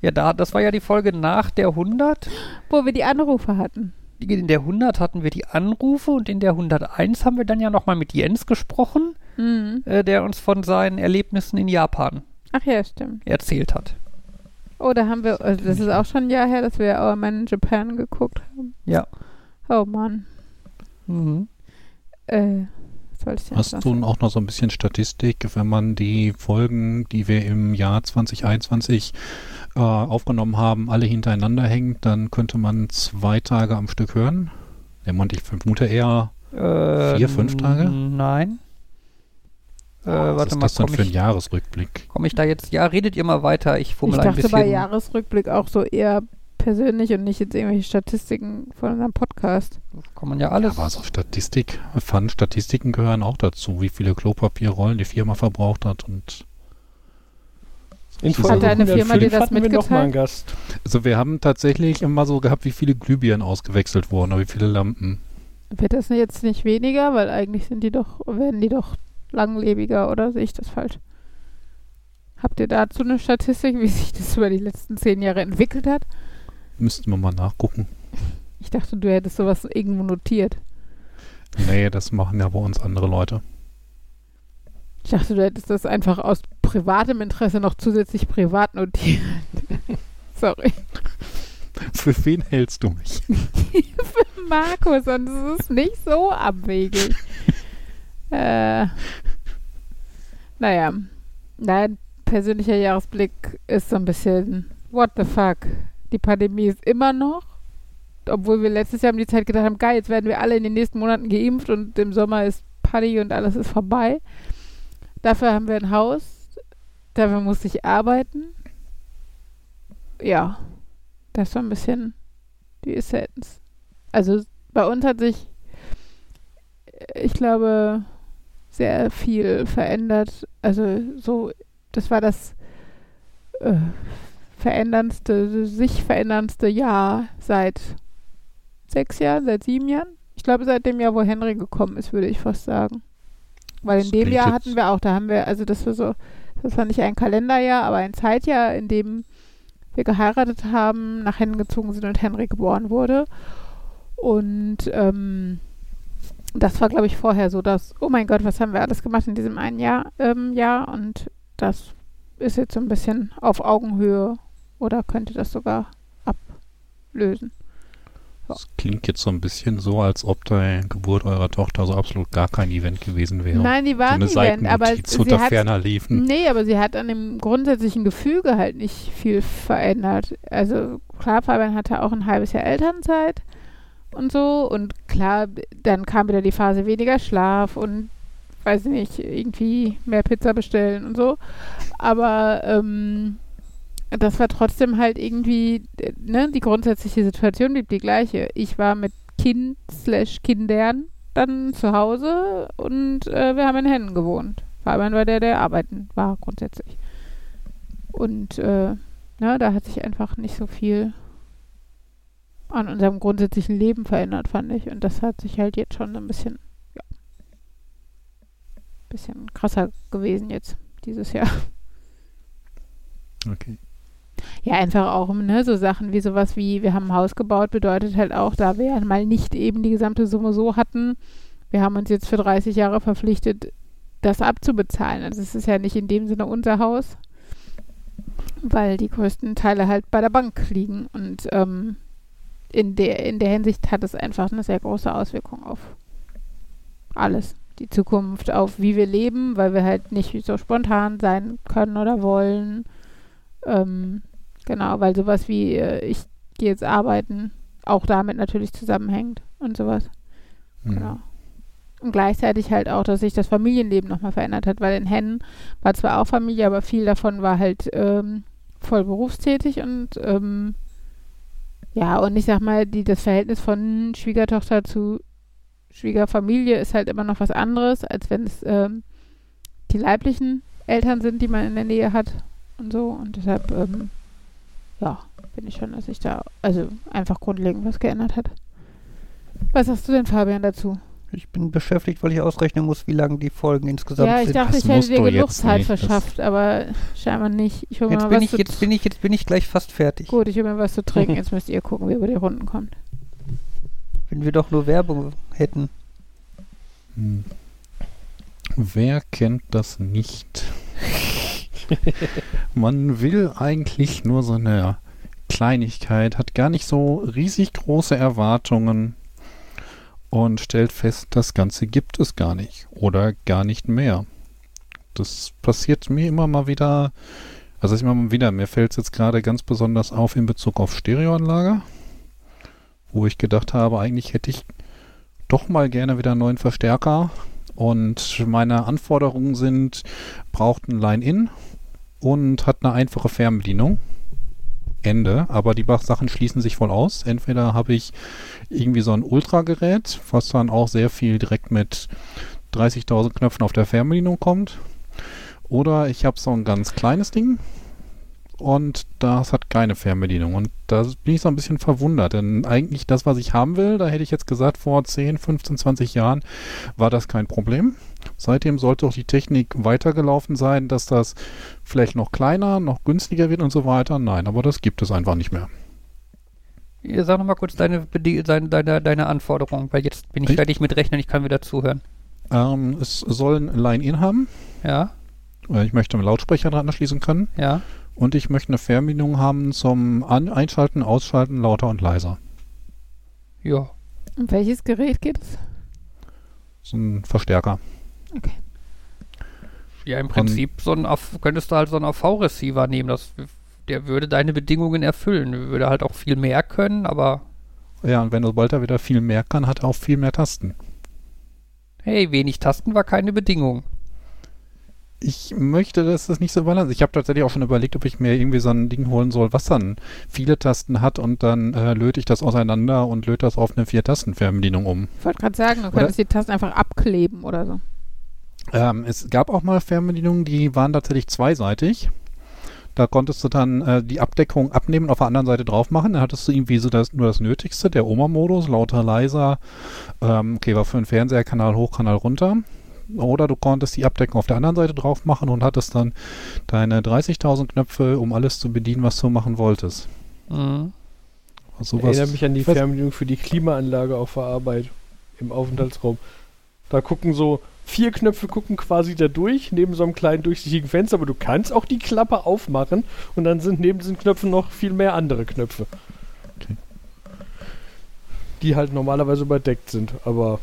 Ja, da, das war ja die Folge nach der 100. Wo wir die Anrufe hatten. In der 100 hatten wir die Anrufe und in der 101 haben wir dann ja nochmal mit Jens gesprochen, Mhm. äh, der uns von seinen Erlebnissen in Japan Ach ja, stimmt. erzählt hat. Oh, da haben wir, also das ist auch schon ein Jahr her, dass wir Our Man in Japan geguckt haben. Ja. Oh Mann. Mhm. Äh, was wollte ich denn Hast du auch noch so ein bisschen Statistik, wenn man die Folgen, die wir im Jahr 2021 äh, aufgenommen haben, alle hintereinander hängt, dann könnte man zwei Tage am Stück hören? Ja, man, ich vermute eher, Äh, Vier, fünf Tage? Nein. Äh, was warte ist mal, das denn komme für ein ich, Jahresrückblick? komm ich da jetzt? Ja, redet ihr mal weiter. Ich Ich fummel ein dachte bisschen. bei Jahresrückblick auch so eher persönlich und nicht jetzt irgendwelche Statistiken von unserem Podcast. Kann man ja alles. Aber so Statistik, Fun, Statistiken gehören auch dazu, wie viele Klopapierrollen die Firma verbraucht hat und In Hat deine Firma dir 105 das wir mitgeteilt? Gast. also wir haben tatsächlich immer so gehabt, wie viele Glühbirnen ausgewechselt wurden, oder wie viele Lampen. Wird das jetzt nicht weniger, weil eigentlich sind die doch, werden die doch langlebiger oder sehe ich das falsch? Habt ihr dazu eine Statistik, wie sich das über die letzten zehn Jahre entwickelt hat? Müssten wir mal nachgucken. Ich dachte, du hättest sowas irgendwo notiert. Nee, das machen ja bei uns andere Leute. Ich dachte, du hättest das einfach aus privatem Interesse noch zusätzlich privat notiert. (laughs) Sorry. Für wen hältst du mich? (laughs) Markus, und es ist nicht so abwegig. (laughs) äh, naja. Nein, persönlicher Jahresblick ist so ein bisschen, what the fuck? Die Pandemie ist immer noch. Obwohl wir letztes Jahr um die Zeit gedacht haben, geil, jetzt werden wir alle in den nächsten Monaten geimpft und im Sommer ist Party und alles ist vorbei. Dafür haben wir ein Haus. Dafür musste ich arbeiten. Ja, das war ein bisschen die Essenz. Also bei uns hat sich, äh, ich glaube, sehr viel verändert. Also so, das war das äh, veränderndste, sich veränderndste Jahr seit sechs Jahren, seit sieben Jahren. Ich glaube, seit dem Jahr, wo Henry gekommen ist, würde ich fast sagen. Weil in Das dem Jahr hatten wir auch, da haben wir, also das war so, das war nicht ein Kalenderjahr, aber ein Zeitjahr, in dem wir geheiratet haben, nach Hennen gezogen sind und Henry geboren wurde. Und ähm, das war, glaube ich, vorher so, dass, oh mein Gott, was haben wir alles gemacht in diesem einen Jahr, ähm, Jahr und das ist jetzt so ein bisschen auf Augenhöhe oder könnte das sogar ablösen. Das klingt jetzt so ein bisschen so, als ob die Geburt eurer Tochter so absolut gar kein Event gewesen wäre. Nein, die war so ein Event, aber sie unter hat, ferner liefen. nee, aber sie hat an dem grundsätzlichen Gefüge halt nicht viel verändert. Also klar, Fabian hatte auch ein halbes Jahr Elternzeit und so und klar, dann kam wieder die Phase weniger Schlaf und weiß nicht, irgendwie mehr Pizza bestellen und so. Aber ähm, das war trotzdem halt irgendwie, äh, ne, die grundsätzliche Situation blieb die gleiche. Ich war mit Kind slash Kindern dann zu Hause und äh, wir haben in Hennen gewohnt. Fabian war der, der arbeiten war grundsätzlich. Und äh, ne, da hat sich einfach nicht so viel an unserem grundsätzlichen Leben verändert, fand ich. Und das hat sich halt jetzt schon ein bisschen, ja, bisschen krasser gewesen jetzt dieses Jahr. Okay. Ja, einfach auch, ne, so Sachen wie sowas wie, wir haben ein Haus gebaut, bedeutet halt auch, da wir ja mal nicht eben die gesamte Summe so hatten, wir haben uns jetzt für 30 Jahre verpflichtet, das abzubezahlen. Also es ist ja nicht in dem Sinne unser Haus, weil die größten Teile halt bei der Bank liegen. Und ähm, in, der, in der Hinsicht hat es einfach eine sehr große Auswirkung auf alles. Die Zukunft, auf wie wir leben, weil wir halt nicht so spontan sein können oder wollen. Ähm, genau, weil sowas wie äh, ich gehe jetzt arbeiten auch damit natürlich zusammenhängt und sowas. Mhm. Genau. Und gleichzeitig halt auch, dass sich das Familienleben nochmal verändert hat, weil in Hennen war zwar auch Familie, aber viel davon war halt ähm, voll berufstätig und ähm, ja, und ich sag mal, die, das Verhältnis von Schwiegertochter zu Schwiegerfamilie ist halt immer noch was anderes, als wenn es ähm, die leiblichen Eltern sind, die man in der Nähe hat und so. Und deshalb, ähm, ja, finde ich schon, dass sich da also einfach grundlegend was geändert hat. Was sagst du denn, Fabian, dazu? Ich bin beschäftigt, weil ich ausrechnen muss, wie lang die Folgen insgesamt ja, ich sind. dachte, Das ich hätte musst dir du genug jetzt Zeit verschafft, aber scheinbar nicht. Ich hole mir jetzt, mal bin was ich, zu jetzt, bin ich, jetzt bin ich gleich fast fertig. Gut, ich hole mir was zu trinken. (laughs) Jetzt müsst ihr gucken, wie ihr über die Runden kommt. Wenn wir doch nur Werbung hätten. Hm. Wer kennt das nicht? (laughs) Man will eigentlich nur so eine Kleinigkeit, hat gar nicht so riesig große Erwartungen und stellt fest, das Ganze gibt es gar nicht oder gar nicht mehr. Das passiert mir immer mal wieder, also immer mal wieder, mir fällt es jetzt gerade ganz besonders auf in Bezug auf Stereoanlage, wo ich gedacht habe, eigentlich hätte ich doch mal gerne wieder einen neuen Verstärker. Und meine Anforderungen sind, braucht ein Line-In und hat eine einfache Fernbedienung. Ende. Aber die Sachen schließen sich voll aus. Entweder habe ich irgendwie so ein Ultragerät, was dann auch sehr viel direkt mit 30.000 Knöpfen auf der Fernbedienung kommt. Oder ich habe so ein ganz kleines Ding und das hat keine Fernbedienung. Und da bin ich so ein bisschen verwundert, denn eigentlich das, was ich haben will, da hätte ich jetzt gesagt, vor 10, 15, 20 Jahren war das kein Problem. Seitdem sollte auch die Technik weitergelaufen sein, dass das vielleicht noch kleiner, noch günstiger wird und so weiter. Nein, aber das gibt es einfach nicht mehr. Ja, Sag nochmal kurz deine, deine, deine, deine Anforderung, weil jetzt bin ich Ich- fertig mit Rechnen, ich kann wieder zuhören. Ähm, es soll ein Line-In haben. Ja, Äh, Ich möchte einen Lautsprecher dran anschließen können. ja. Und ich möchte eine Fernbedienung haben zum An Einschalten, Ausschalten, lauter und leiser. Ja. Um welches Gerät geht es? So ein Verstärker. Ja, im Prinzip so ein AV, könntest du halt so einen AV-Receiver nehmen. Das, der würde deine Bedingungen erfüllen. Würde halt auch viel mehr können, aber Ja, und wenn sobald er wieder viel mehr kann, hat er auch viel mehr Tasten. hey, wenig Tasten war keine Bedingung. Ich möchte, dass das nicht so balanciert Ich habe tatsächlich auch schon überlegt, ob ich mir irgendwie so ein Ding holen soll, was dann viele Tasten hat und dann äh, löte ich das auseinander und löte das auf eine Vier-Tasten-Fernbedienung um. Ich wollte gerade sagen, du Oder? könntest die Tasten einfach abkleben oder so. Ähm, es gab auch mal Fernbedienungen, die waren tatsächlich zweiseitig. Da konntest du dann äh, die Abdeckung abnehmen und auf der anderen Seite drauf machen. Dann hattest du irgendwie so das, nur das Nötigste, der Oma-Modus, lauter, leiser. Ähm, okay, war für einen Fernseher Kanal hoch, Kanal runter. Oder du konntest die Abdeckung auf der anderen Seite drauf machen und hattest dann deine 30.000 Knöpfe, um alles zu bedienen, was du machen wolltest. Mhm. Sowas. Erinnere mich an die Ich Fernbedienung für die Klimaanlage auf der Arbeit im Aufenthaltsraum. Da gucken so vier Knöpfe gucken quasi da durch, neben so einem kleinen durchsichtigen Fenster, aber du kannst auch die Klappe aufmachen und dann sind neben diesen Knöpfen noch viel mehr andere Knöpfe. Okay. Die halt normalerweise überdeckt sind, aber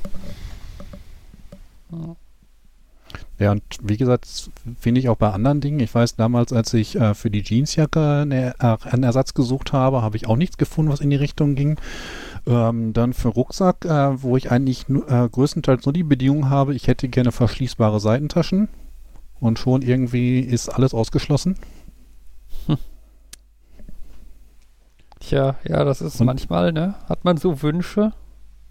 Ja, und wie gesagt, finde ich auch bei anderen Dingen. Ich weiß, damals, als ich äh, für die Jeansjacke eine, äh, einen Ersatz gesucht habe, habe ich auch nichts gefunden, was in die Richtung ging. Ähm, dann für Rucksack, äh, wo ich eigentlich äh, größtenteils nur die Bedingung habe, ich hätte gerne verschließbare Seitentaschen. Und schon irgendwie ist alles ausgeschlossen. Tja, ja, das ist Und- manchmal, ne? Hat man so Wünsche?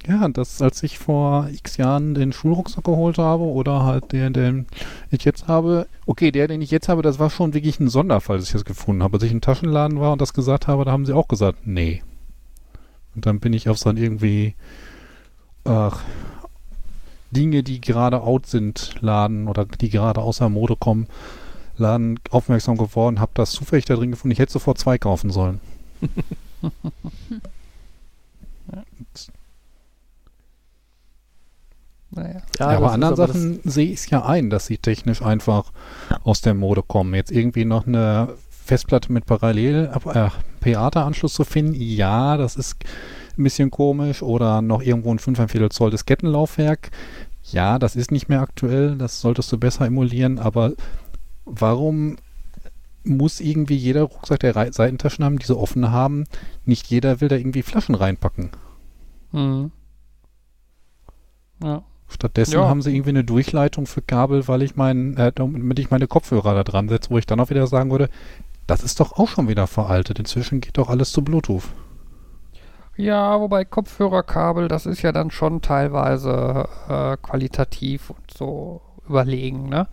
Ja, das, als ich vor x Jahren den Schulrucksack geholt habe oder halt den, den ich jetzt habe. Okay, der, den ich jetzt habe, das war schon wirklich ein Sonderfall, dass ich das gefunden habe. Als ich im Taschenladen war und das gesagt habe, da haben sie auch gesagt, nee. Und dann bin ich auf so ein irgendwie ach, Dinge, die gerade out sind, Laden oder die gerade außer Mode kommen, Laden aufmerksam geworden, habe das zufällig da drin gefunden. Ich hätte sofort zwei kaufen sollen. (laughs) Naja. Ja, das aber anderen Sachen sehe ich es ja ein, dass sie technisch einfach aus der Mode kommen. Jetzt irgendwie noch eine Festplatte mit Parallel äh, PATA-Anschluss zu finden, ja, das ist ein bisschen komisch. Oder noch irgendwo ein 5,4 Zoll Diskettenlaufwerk. Ja, das ist nicht mehr aktuell, das solltest du besser emulieren, aber warum muss irgendwie jeder Rucksack, der Seitentaschen haben, diese offene haben? Nicht jeder will da irgendwie Flaschen reinpacken. Mhm. Ja. Stattdessen Ja. haben sie irgendwie eine Durchleitung für Kabel, weil ich mein, äh, damit ich meine Kopfhörer da dran setze, wo ich dann auch wieder sagen würde, das ist doch auch schon wieder veraltet. Inzwischen geht doch alles zu Bluetooth. Ja, wobei Kopfhörerkabel, das ist ja dann schon teilweise äh, qualitativ und so überlegen, ne?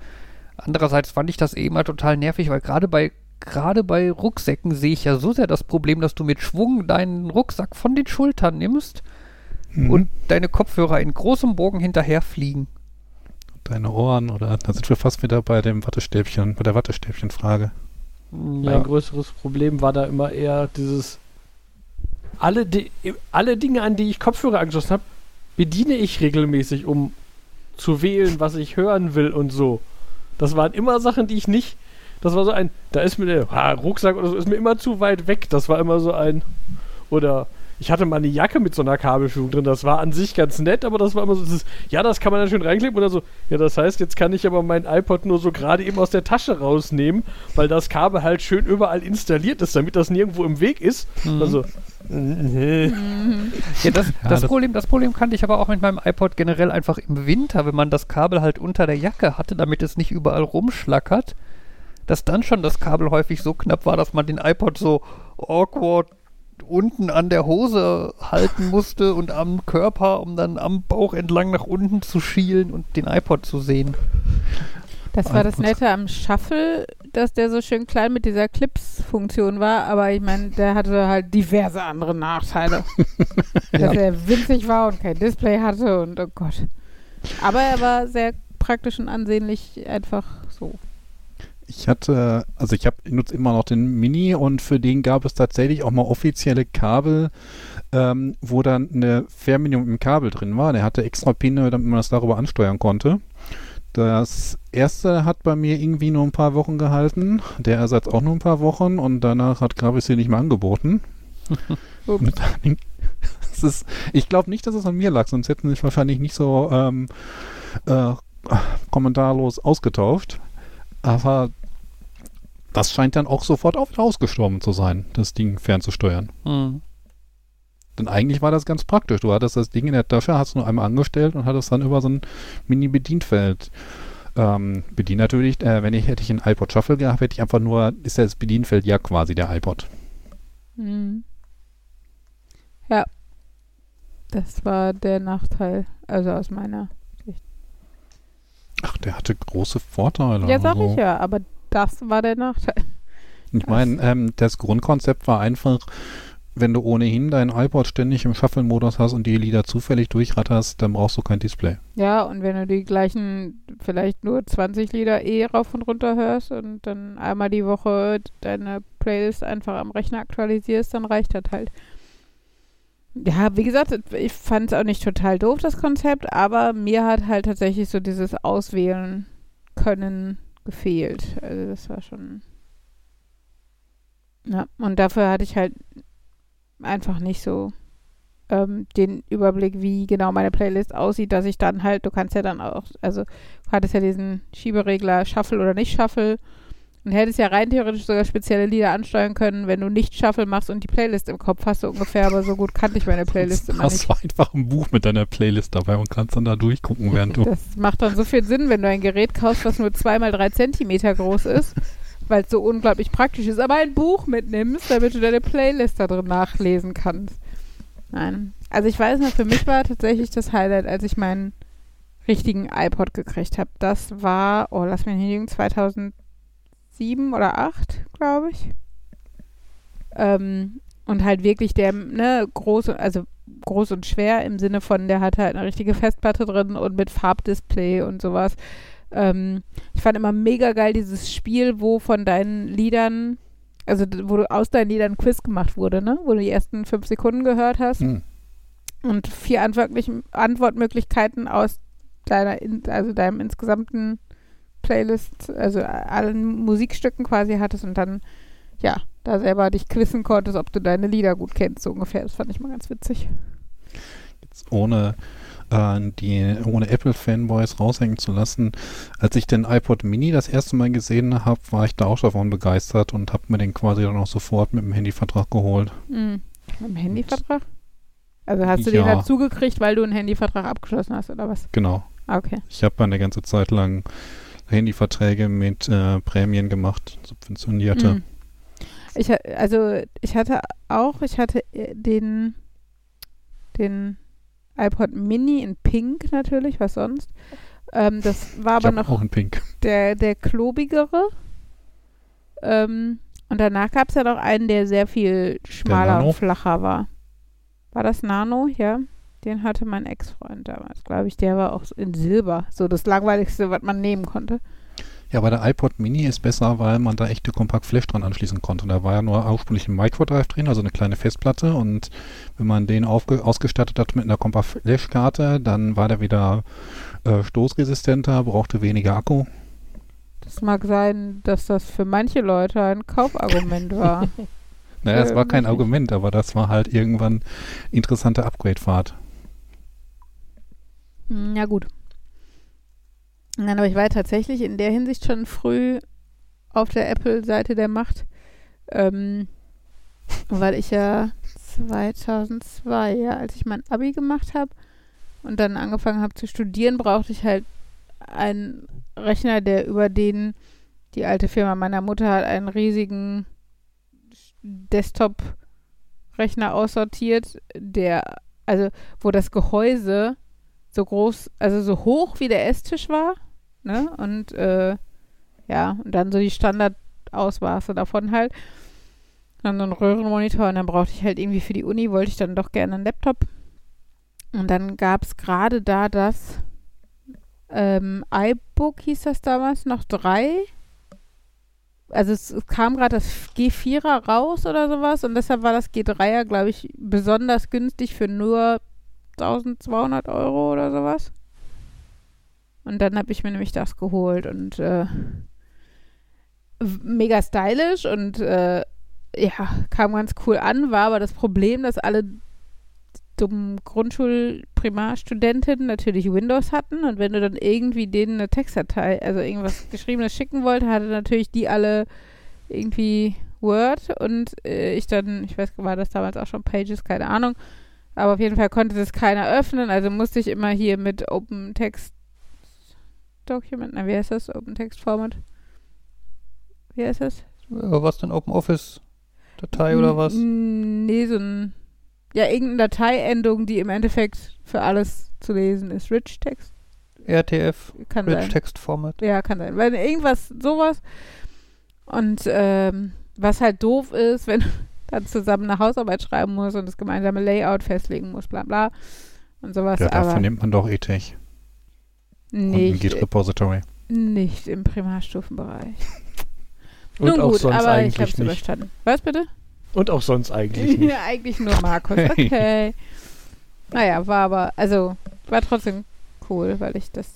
Andererseits fand ich das eben mal total nervig, weil gerade bei gerade bei Rucksäcken sehe ich ja so sehr das Problem, dass du mit Schwung deinen Rucksack von den Schultern nimmst Mhm. und deine Kopfhörer in großem Bogen hinterherfliegen. deine Ohren oder da sind wir fast wieder bei dem Wattestäbchen, bei der Wattestäbchen-Frage. Mein größeres Problem war da immer eher dieses alle, Di alle Dinge, an die ich Kopfhörer angeschlossen habe, bediene ich regelmäßig, um zu wählen, was ich hören will und so. Das waren immer Sachen, die ich nicht. Das war so ein, da ist mir der ah, Rucksack oder so, ist mir immer zu weit weg. Das war immer so ein. Oder ich hatte mal eine Jacke mit so einer Kabelführung drin. Das war an sich ganz nett, aber das war immer so, dieses, ja, das kann man dann schön reinklippen oder so. Ja, das heißt, jetzt kann ich aber mein iPod nur so gerade eben aus der Tasche rausnehmen, weil das Kabel halt schön überall installiert ist, damit das nirgendwo im Weg ist. Mhm. Also, (laughs) Ja, das, Ja, das, das- Problem, das Problem kannte ich aber auch mit meinem iPod generell einfach im Winter, wenn man das Kabel halt unter der Jacke hatte, damit es nicht überall rumschlackert, dass dann schon das Kabel häufig so knapp war, dass man den iPod so awkward unten an der Hose halten musste und am Körper, um dann am Bauch entlang nach unten zu schielen und den iPod zu sehen. Das war das. Nette am Shuffle, dass der so schön klein mit dieser Clips-Funktion war, aber ich meine, der hatte halt diverse andere Nachteile. (laughs) Dass er winzig war und kein Display hatte und oh Gott. Aber er war sehr praktisch und ansehnlich einfach so. Ich hatte, also ich habe nutze immer noch den Mini und für den gab es tatsächlich auch mal offizielle Kabel, ähm, wo dann eine Fernbedienung im Kabel drin war. Der hatte extra Pine, damit man das darüber ansteuern konnte. Das erste hat bei mir irgendwie nur ein paar Wochen gehalten, der Ersatz auch nur ein paar Wochen und danach hat Gravis sie nicht mehr angeboten. (laughs) (laughs) Ist, ich glaube nicht, dass es an mir lag, sonst hätten sie sich wahrscheinlich nicht so ähm, äh, kommentarlos ausgetauscht. Aber das scheint dann auch sofort auch wieder ausgestorben zu sein, das Ding fernzusteuern. Hm. Denn eigentlich war das ganz praktisch. Du hattest das Ding in der Tasche, hast nur einmal angestellt und hattest dann über so ein Mini-Bedienfeld ähm, bedient. Natürlich, äh, wenn ich hätte ich ein iPod Shuffle gehabt, hätte ich einfach nur, ist das Bedienfeld ja quasi der iPod. Mhm. Ja. Das war der Nachteil, also aus meiner. Ach, der hatte große Vorteile. Ja, sag also. ich ja, aber das war der Nachteil. Ich meine, ähm, das Grundkonzept war einfach, wenn du ohnehin deinen iPod ständig im Shuffle-Modus hast und die Lieder zufällig durchratterst, dann brauchst du kein Display. Ja, und wenn du die gleichen, vielleicht nur 20 Lieder eh rauf und runter hörst und dann einmal die Woche deine Playlist einfach am Rechner aktualisierst, dann reicht das halt. Ja, wie gesagt, ich fand es auch nicht total doof, das Konzept, aber mir hat halt tatsächlich so dieses Auswählen können gefehlt. Also das war schon. Ja, und dafür hatte ich halt einfach nicht so ähm, den Überblick, wie genau meine Playlist aussieht, dass ich dann halt, du kannst ja dann auch, also du hattest ja diesen Schieberegler Shuffle oder nicht Shuffle und hättest ja rein theoretisch sogar spezielle Lieder ansteuern können, wenn du nicht Shuffle machst und die Playlist im Kopf hast, so ungefähr, aber so gut kannte ich meine Playlist immer Hast nicht. du einfach ein Buch mit deiner Playlist dabei und kannst dann da durchgucken, während du. Das macht dann so viel Sinn, wenn du ein Gerät kaufst, was nur zwei mal drei Zentimeter groß ist, weil es so unglaublich praktisch ist, aber ein Buch mitnimmst, damit du deine Playlist da drin nachlesen kannst. Nein. Also ich weiß noch, für mich war tatsächlich das Highlight, als ich meinen richtigen iPod gekriegt habe. Das war, oh, lass mich nicht lügen, 2007 oder 8, glaube ich. Ähm, und halt wirklich der, ne, groß, und- also groß und schwer im Sinne von, der hat halt eine richtige Festplatte drin und mit Farbdisplay und sowas. Ähm, ich fand immer mega geil dieses Spiel, wo von deinen Liedern, also wo du aus deinen Liedern ein Quiz gemacht wurde, ne? Wo du die ersten fünf Sekunden gehört hast Hm. und vier Antwortmöglich- Antwortmöglichkeiten aus deiner, in, also deinem insgesamten Playlist, also allen Musikstücken quasi hattest und dann, ja, da selber dich quizzen konntest, ob du deine Lieder gut kennst, so ungefähr. Das fand ich mal ganz witzig. Jetzt ohne äh, die ohne Apple-Fanboys raushängen zu lassen. Als ich den iPod Mini das erste Mal gesehen habe, war ich da auch davon begeistert und habe mir den quasi dann auch sofort mit dem Handyvertrag geholt. Mhm. Mit dem Handyvertrag? Also hast du den Ja. dazu gekriegt, weil du einen Handyvertrag abgeschlossen hast, oder was? Genau. Ah, okay. Ich habe eine ganze Zeit lang Handyverträge mit äh, Prämien gemacht, subventionierte. Mhm. Ich, also ich hatte auch, ich hatte äh, den, den iPod Mini in Pink natürlich, was sonst. Ähm, das war ich aber noch auch in Pink. der, der klobigere. Ähm, und danach gab es ja noch einen, der sehr viel schmaler und flacher war. War das Nano? Ja. Den hatte mein Ex-Freund damals, glaube ich. Der war auch in Silber. So das langweiligste, was man nehmen konnte. Ja, aber der iPod Mini ist besser, weil man da echte Compact Flash dran anschließen konnte. Da war ja nur ursprünglich ein Microdrive drin, also eine kleine Festplatte. Und wenn man den ausgestattet hat mit einer Compact Flash Karte, dann war der wieder äh, stoßresistenter, brauchte weniger Akku. Das mag sein, dass das für manche Leute ein Kaufargument (laughs) war. Naja, es war kein Argument, aber das war halt irgendwann interessante Upgrade-Fahrt. Hm, Ja, gut. Nein, aber ich war tatsächlich in der Hinsicht schon früh auf der Apple-Seite der Macht, ähm, weil ich ja 2002, ja, als ich mein Abi gemacht habe und dann angefangen habe zu studieren, brauchte ich halt einen Rechner, der über den die alte Firma meiner Mutter hat einen riesigen Desktop-Rechner aussortiert, der, also wo das Gehäuse so groß, also so hoch wie der Esstisch war, ne? Und äh, ja, und dann so die Standardausmaße davon halt. Dann so ein Röhrenmonitor und dann brauchte ich halt irgendwie für die Uni, wollte ich dann doch gerne einen Laptop. Und dann gab es gerade da das ähm, iBook hieß das damals noch drei. Also es, kam gerade das G4er raus oder sowas und deshalb war das G3er, glaube ich, besonders günstig für nur 1200 Euro oder sowas. Und dann habe ich mir nämlich das geholt und äh, mega stylisch und äh, ja, kam ganz cool an, war aber das Problem, dass alle dummen Grundschul-Primarstudentinnen natürlich Windows hatten und wenn du dann irgendwie denen eine Textdatei, also irgendwas (laughs) Geschriebenes schicken wollte, hatte natürlich die alle irgendwie Word und äh, ich dann, ich weiß, war das damals auch schon Pages, keine Ahnung, aber auf jeden Fall konnte das keiner öffnen, also musste ich immer hier mit Open Text Document, na wie heißt das? Open Text Format? Wie heißt das? Was denn Open Office Datei oder was? Nee, so ein, ja, irgendeine Dateiendung, die im Endeffekt für alles zu lesen ist. Rich Text? RTF, Kann Rich sein. Text Format. Ja, kann sein. Weil irgendwas, sowas. Und ähm, was halt doof ist, (laughs) wenn dann zusammen eine Hausarbeit schreiben musst und das gemeinsame Layout festlegen musst, bla bla. Und sowas, Ja, dafür aber nimmt man doch ETech und ein nicht, Git Repository. nicht im Primarstufenbereich. (laughs) Und Nun auch gut, sonst aber ich eigentlich hab's nicht. überstanden. Was bitte? Und auch sonst eigentlich (laughs) nicht. Ja, eigentlich nur Markus. Hey. (laughs) Okay. Naja, war aber, also, war trotzdem cool, weil ich das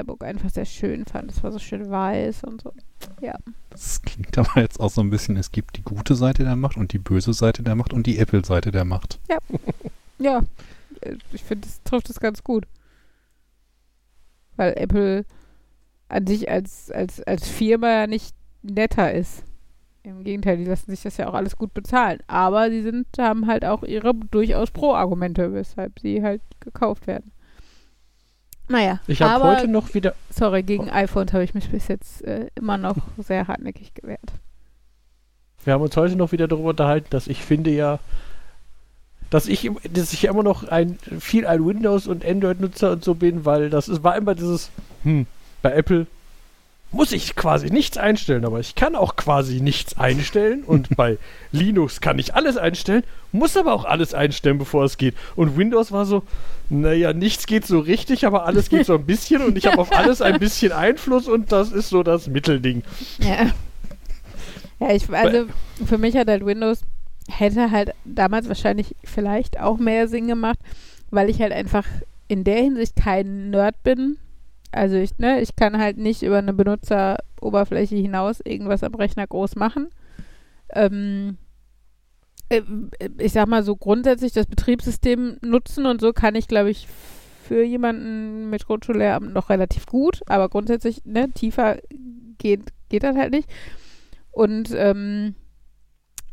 iBook einfach sehr schön fand. Es war so schön weiß und so. Ja. Das klingt aber jetzt auch so ein bisschen, es gibt die gute Seite der Macht und die böse Seite der Macht und die Apple-Seite der Macht. Ja, äh, ich finde, das trifft es ganz gut. Weil Apple an sich als, als, als Firma ja nicht netter ist. Im Gegenteil, die lassen sich das ja auch alles gut bezahlen. Aber sie sind, haben halt auch ihre durchaus Pro-Argumente, weshalb sie halt gekauft werden. Naja, Ich habe aber, heute noch wieder. sorry, gegen iPhones habe ich mich bis jetzt äh, immer noch sehr hartnäckig gewehrt. Wir haben uns heute noch wieder darüber unterhalten, dass ich finde ja, dass ich, dass ich ja immer noch ein viel ein Windows- und Android-Nutzer und so bin, weil das ist, war immer dieses, hm, bei Apple muss ich quasi nichts einstellen, aber ich kann auch quasi nichts einstellen und (laughs) bei Linux kann ich alles einstellen, muss aber auch alles einstellen, bevor es geht. Und Windows war so, naja, nichts geht so richtig, aber alles geht so ein bisschen und ich habe auf alles ein bisschen Einfluss und das ist so das Mittelding. Ja. Ja, ich, also für mich hat halt Windows hätte halt damals wahrscheinlich vielleicht auch mehr Sinn gemacht, weil ich halt einfach in der Hinsicht kein Nerd bin. Also ich, ne, ich kann halt nicht über eine Benutzeroberfläche hinaus irgendwas am Rechner groß machen. Ähm, äh, ich sag mal so grundsätzlich das Betriebssystem nutzen und so kann ich, glaube ich, für jemanden mit Grundschullehramt noch relativ gut, aber grundsätzlich, ne, tiefer geht, geht das halt nicht. Und ähm,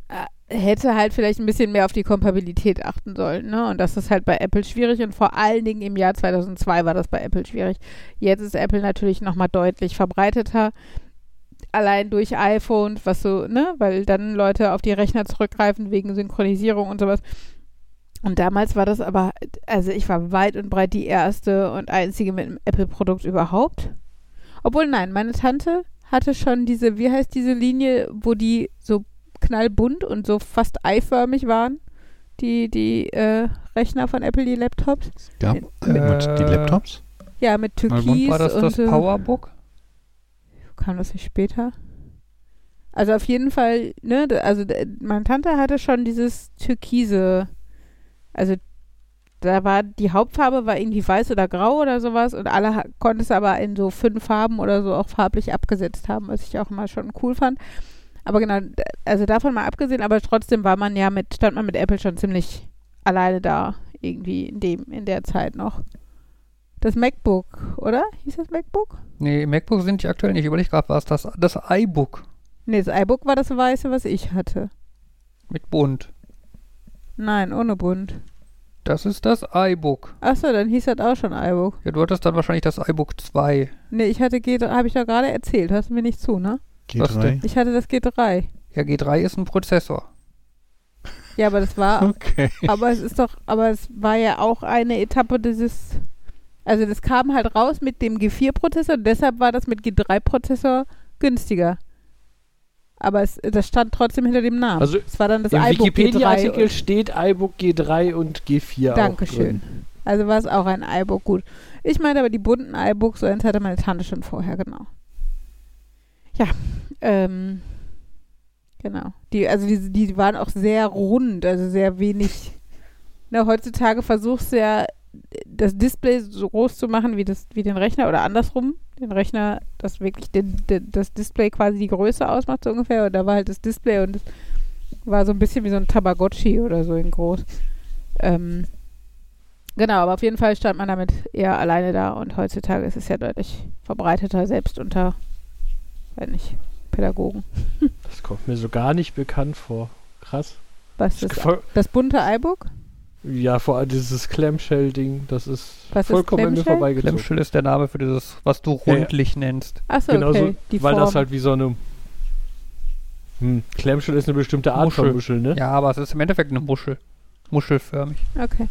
äh, hätte halt vielleicht ein bisschen mehr auf die Kompatibilität achten sollen, ne? Und das ist halt bei Apple schwierig und vor allen Dingen im Jahr 2002 war das bei Apple schwierig. Jetzt ist Apple natürlich nochmal deutlich verbreiteter, allein durch iPhone, was so, ne? Weil dann Leute auf die Rechner zurückgreifen wegen Synchronisierung und sowas. Und damals war das aber, also ich war weit und breit die erste und einzige mit einem Apple-Produkt überhaupt. Obwohl, nein, meine Tante hatte schon diese, wie heißt diese Linie, wo die so knallbunt und so fast eiförmig waren, die, die äh, Rechner von Apple, die Laptops. Ja, Äh, die Laptops? Ja, mit Türkis War das und das Powerbook? kam das nicht später? Also auf jeden Fall, ne, also meine Tante hatte schon dieses Türkise, also da war die Hauptfarbe war irgendwie weiß oder grau oder sowas und alle konnten es aber in so fünf Farben oder so auch farblich abgesetzt haben, was ich auch immer schon cool fand. Aber genau, also davon mal abgesehen, aber trotzdem war man ja mit, stand man mit Apple schon ziemlich alleine da, irgendwie in dem, in der Zeit noch. Das MacBook, oder? Hieß das MacBook? Nee, MacBook sind die aktuell nicht. Ich überlege gerade, war es das, das iBook Nee, das iBook war das weiße, was ich hatte. mit Bunt. Nein, ohne Bund. Das ist das iBook. Achso, dann hieß das auch schon iBook. Ja, du hattest dann wahrscheinlich das iBook 2. Nee, ich hatte G3, habe ich doch gerade erzählt, hörst du mir nicht zu, ne? Was G3? denn? Ich hatte das G3. Ja, G3 ist ein Prozessor. Ja, aber das war, (laughs) Okay. aber es ist doch, aber es war ja auch eine Etappe dieses, also das kam halt raus mit dem G4-Prozessor und deshalb war das mit G3-Prozessor günstiger. Aber es, das stand trotzdem hinter dem Namen. Also es war dann das Im Wikipedia-Artikel G3. steht iBook G3 und G4 auch Dankeschön. drin. Also war es auch ein iBook, gut. Ich meinte aber die bunten iBooks, so eins hatte meine Tante schon vorher, genau. Ja, ähm, genau. Die, also die, die waren auch sehr rund, also sehr wenig. Ne, heutzutage versuchst du ja, das Display so groß zu machen wie, das, wie den Rechner oder andersrum. Den Rechner, das wirklich den, den, das Display quasi die Größe ausmacht, so ungefähr. Und da war halt das Display und es war so ein bisschen wie so ein Tamagotchi oder so in groß. Ähm, Genau, aber auf jeden Fall stand man damit eher alleine da und heutzutage ist es ja deutlich verbreiteter, selbst unter, weiß nicht, Pädagogen. (laughs) Das kommt mir so gar nicht bekannt vor. Krass. Was ist Voll- das bunte iBook? Ja, vor allem dieses Clamshell-Ding, das ist Was ist vollkommen an mir vorbeigezogen. Clamshell ist der Name für dieses, was du Ja, ja. rundlich nennst. Achso, Genauso, okay. Die weil Form. das halt wie so eine. Hm, Clamshell ist eine bestimmte Art Muschel. von Muschel, ne? Ja, aber es ist im Endeffekt eine Muschel. Muschelförmig. Okay.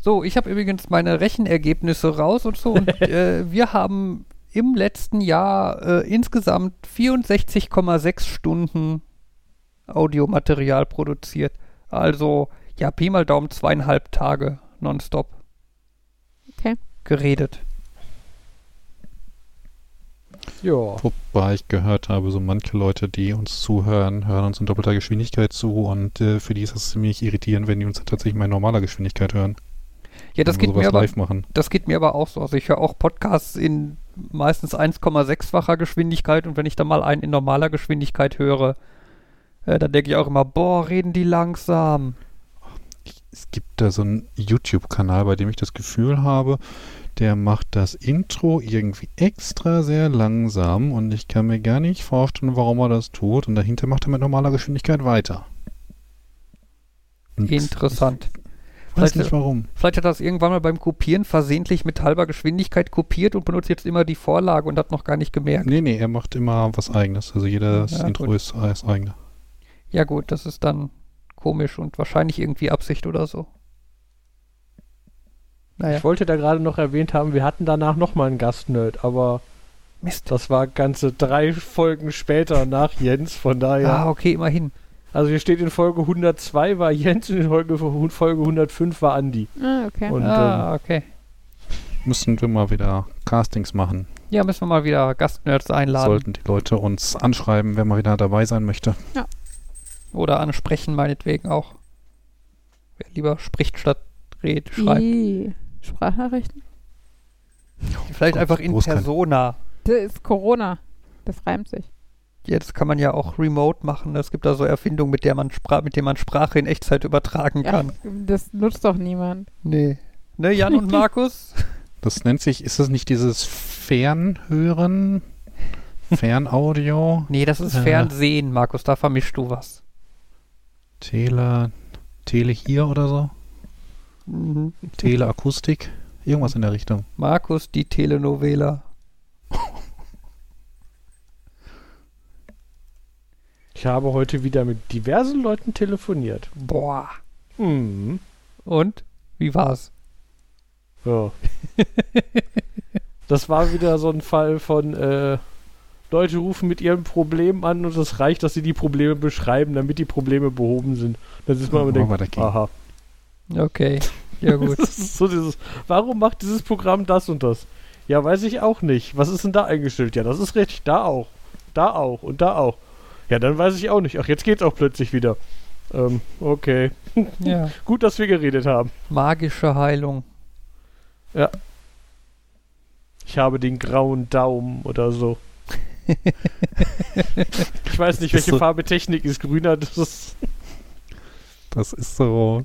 So, ich habe übrigens meine Rechenergebnisse raus und so. Und (laughs) äh, wir haben im letzten Jahr äh, insgesamt 64,6 Stunden Audiomaterial produziert. Also, ja, Pi mal Daumen zweieinhalb Tage nonstop. Okay. Geredet. Ja. Wobei ich gehört habe, so manche Leute, die uns zuhören, hören uns in doppelter Geschwindigkeit zu und äh, für die ist es ziemlich irritierend, wenn die uns tatsächlich mal in normaler Geschwindigkeit hören. Ja, das geht, mir aber, live machen. das geht mir aber auch so. Also ich höre auch Podcasts in meistens 1,6-facher Geschwindigkeit und wenn ich dann mal einen in normaler Geschwindigkeit höre, äh, dann denke ich auch immer, boah, reden die langsam. Es gibt da so einen YouTube-Kanal, bei dem ich das Gefühl habe, der macht das Intro irgendwie extra sehr langsam und ich kann mir gar nicht vorstellen, warum er das tut und dahinter macht er mit normaler Geschwindigkeit weiter. Und Interessant. Ich weiß Vielleicht- nicht warum. Vielleicht hat er das irgendwann mal beim Kopieren versehentlich mit halber Geschwindigkeit kopiert und benutzt jetzt immer die Vorlage und hat noch gar nicht gemerkt. Nee, nee, er macht immer was eigenes. Also jedes Ja, Intro gut. ist das eigene. Ja gut, das ist dann komisch und wahrscheinlich irgendwie Absicht oder so. Naja, Ich wollte da gerade noch erwähnt haben, wir hatten danach nochmal einen Gastnerd, aber Mist. das war ganze drei Folgen später nach Jens, von daher. Ah, okay, immerhin. Also hier steht in Folge 102 war Jens und in Folge, Folge 105 war Andi. Ah, okay. Und ah, okay. Müssen wir mal wieder Castings machen. Ja, müssen wir mal wieder Gastnerds einladen. Sollten die Leute uns anschreiben, wer mal wieder dabei sein möchte. Oder ansprechen, meinetwegen auch. Wer lieber spricht statt redet, schreibt. Die Sprachnachrichten? Vielleicht Gott, einfach in Persona. Das ist Corona. Das reimt sich. Jetzt kann man ja auch remote machen. Es gibt da so Erfindungen, mit, der man Spra mit denen man Sprache in Echtzeit übertragen Ja, kann. das nutzt doch niemand. Nee. Ne, Jan und (laughs) Markus? Das nennt sich, ist das nicht dieses Fernhören? Fernaudio? (laughs) Nee, das ist Äh. Fernsehen, Markus. Da vermischst du was. Tele, Tele hier oder so? Mhm. Teleakustik? Irgendwas in der Richtung. Markus, die Telenovela. (laughs) Ich habe heute wieder mit diversen Leuten telefoniert. Boah. Hm. Und? Wie war's? Ja. (laughs) das war wieder so ein Fall von, äh, Leute rufen mit ihren Problemen an und es reicht, dass sie die Probleme beschreiben, damit die Probleme behoben sind. Das ist man immer Oh, denkt, weitergehen. aha. Okay. Ja, (laughs) gut. Das ist so dieses, warum macht dieses Programm das und das? Ja, weiß ich auch nicht. Was ist denn da eingestellt? Ja, das ist richtig. Da auch. Da auch. Und da auch. Ja, dann weiß ich auch nicht. Ach, jetzt geht's auch plötzlich wieder. Ähm, okay. ja. (laughs) Gut, dass wir geredet haben. Magische Heilung. Ich habe den grauen Daumen oder so. (laughs) ich weiß nicht, welche so- Farbe Technik ist. Grüner, das ist. Das ist so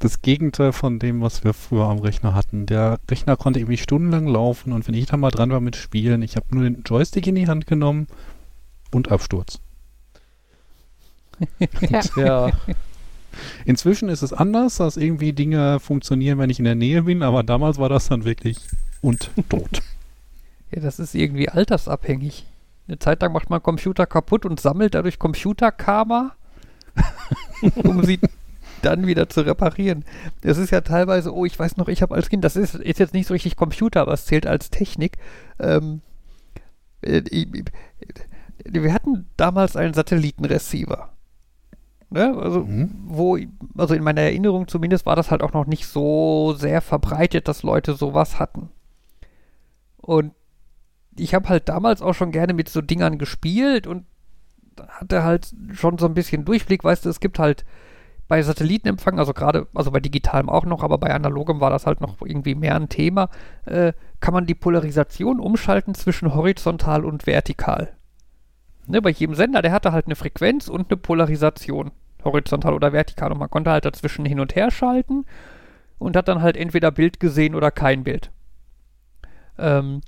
das Gegenteil von dem, was wir früher am Rechner hatten. Der Rechner konnte irgendwie stundenlang laufen und wenn ich da mal dran war mit Spielen, ich habe nur den Joystick in die Hand genommen und Absturz. (laughs) Tja, Ja. Inzwischen ist es anders, dass irgendwie Dinge funktionieren, wenn ich in der Nähe bin, aber damals war das dann wirklich und tot. (laughs) Ja, das ist irgendwie altersabhängig. Eine Zeit lang macht man Computer kaputt und sammelt dadurch Computerkarma, (laughs) um sie dann wieder zu reparieren. Das ist ja teilweise, oh, ich weiß noch, ich habe als Kind, das ist, ist jetzt nicht so richtig Computer, aber es zählt als Technik. Ähm, äh, ich- ich- wir hatten damals einen Satellitenreceiver. Ne? Also, Mhm. wo, also in meiner Erinnerung zumindest war das halt auch noch nicht so sehr verbreitet, dass Leute sowas hatten. Und ich habe halt damals auch schon gerne mit so Dingern gespielt und hatte halt schon so ein bisschen Durchblick, weißt du, es gibt halt bei Satellitenempfang, also gerade, also bei digitalem auch noch, aber bei analogem war das halt noch irgendwie mehr ein Thema, äh, kann man die Polarisation umschalten zwischen horizontal und vertikal. Ne, bei jedem Sender, der hatte halt eine Frequenz und eine Polarisation, horizontal oder vertikal, und man konnte halt dazwischen hin und her schalten und hat dann halt entweder Bild gesehen oder kein Bild. Ähm,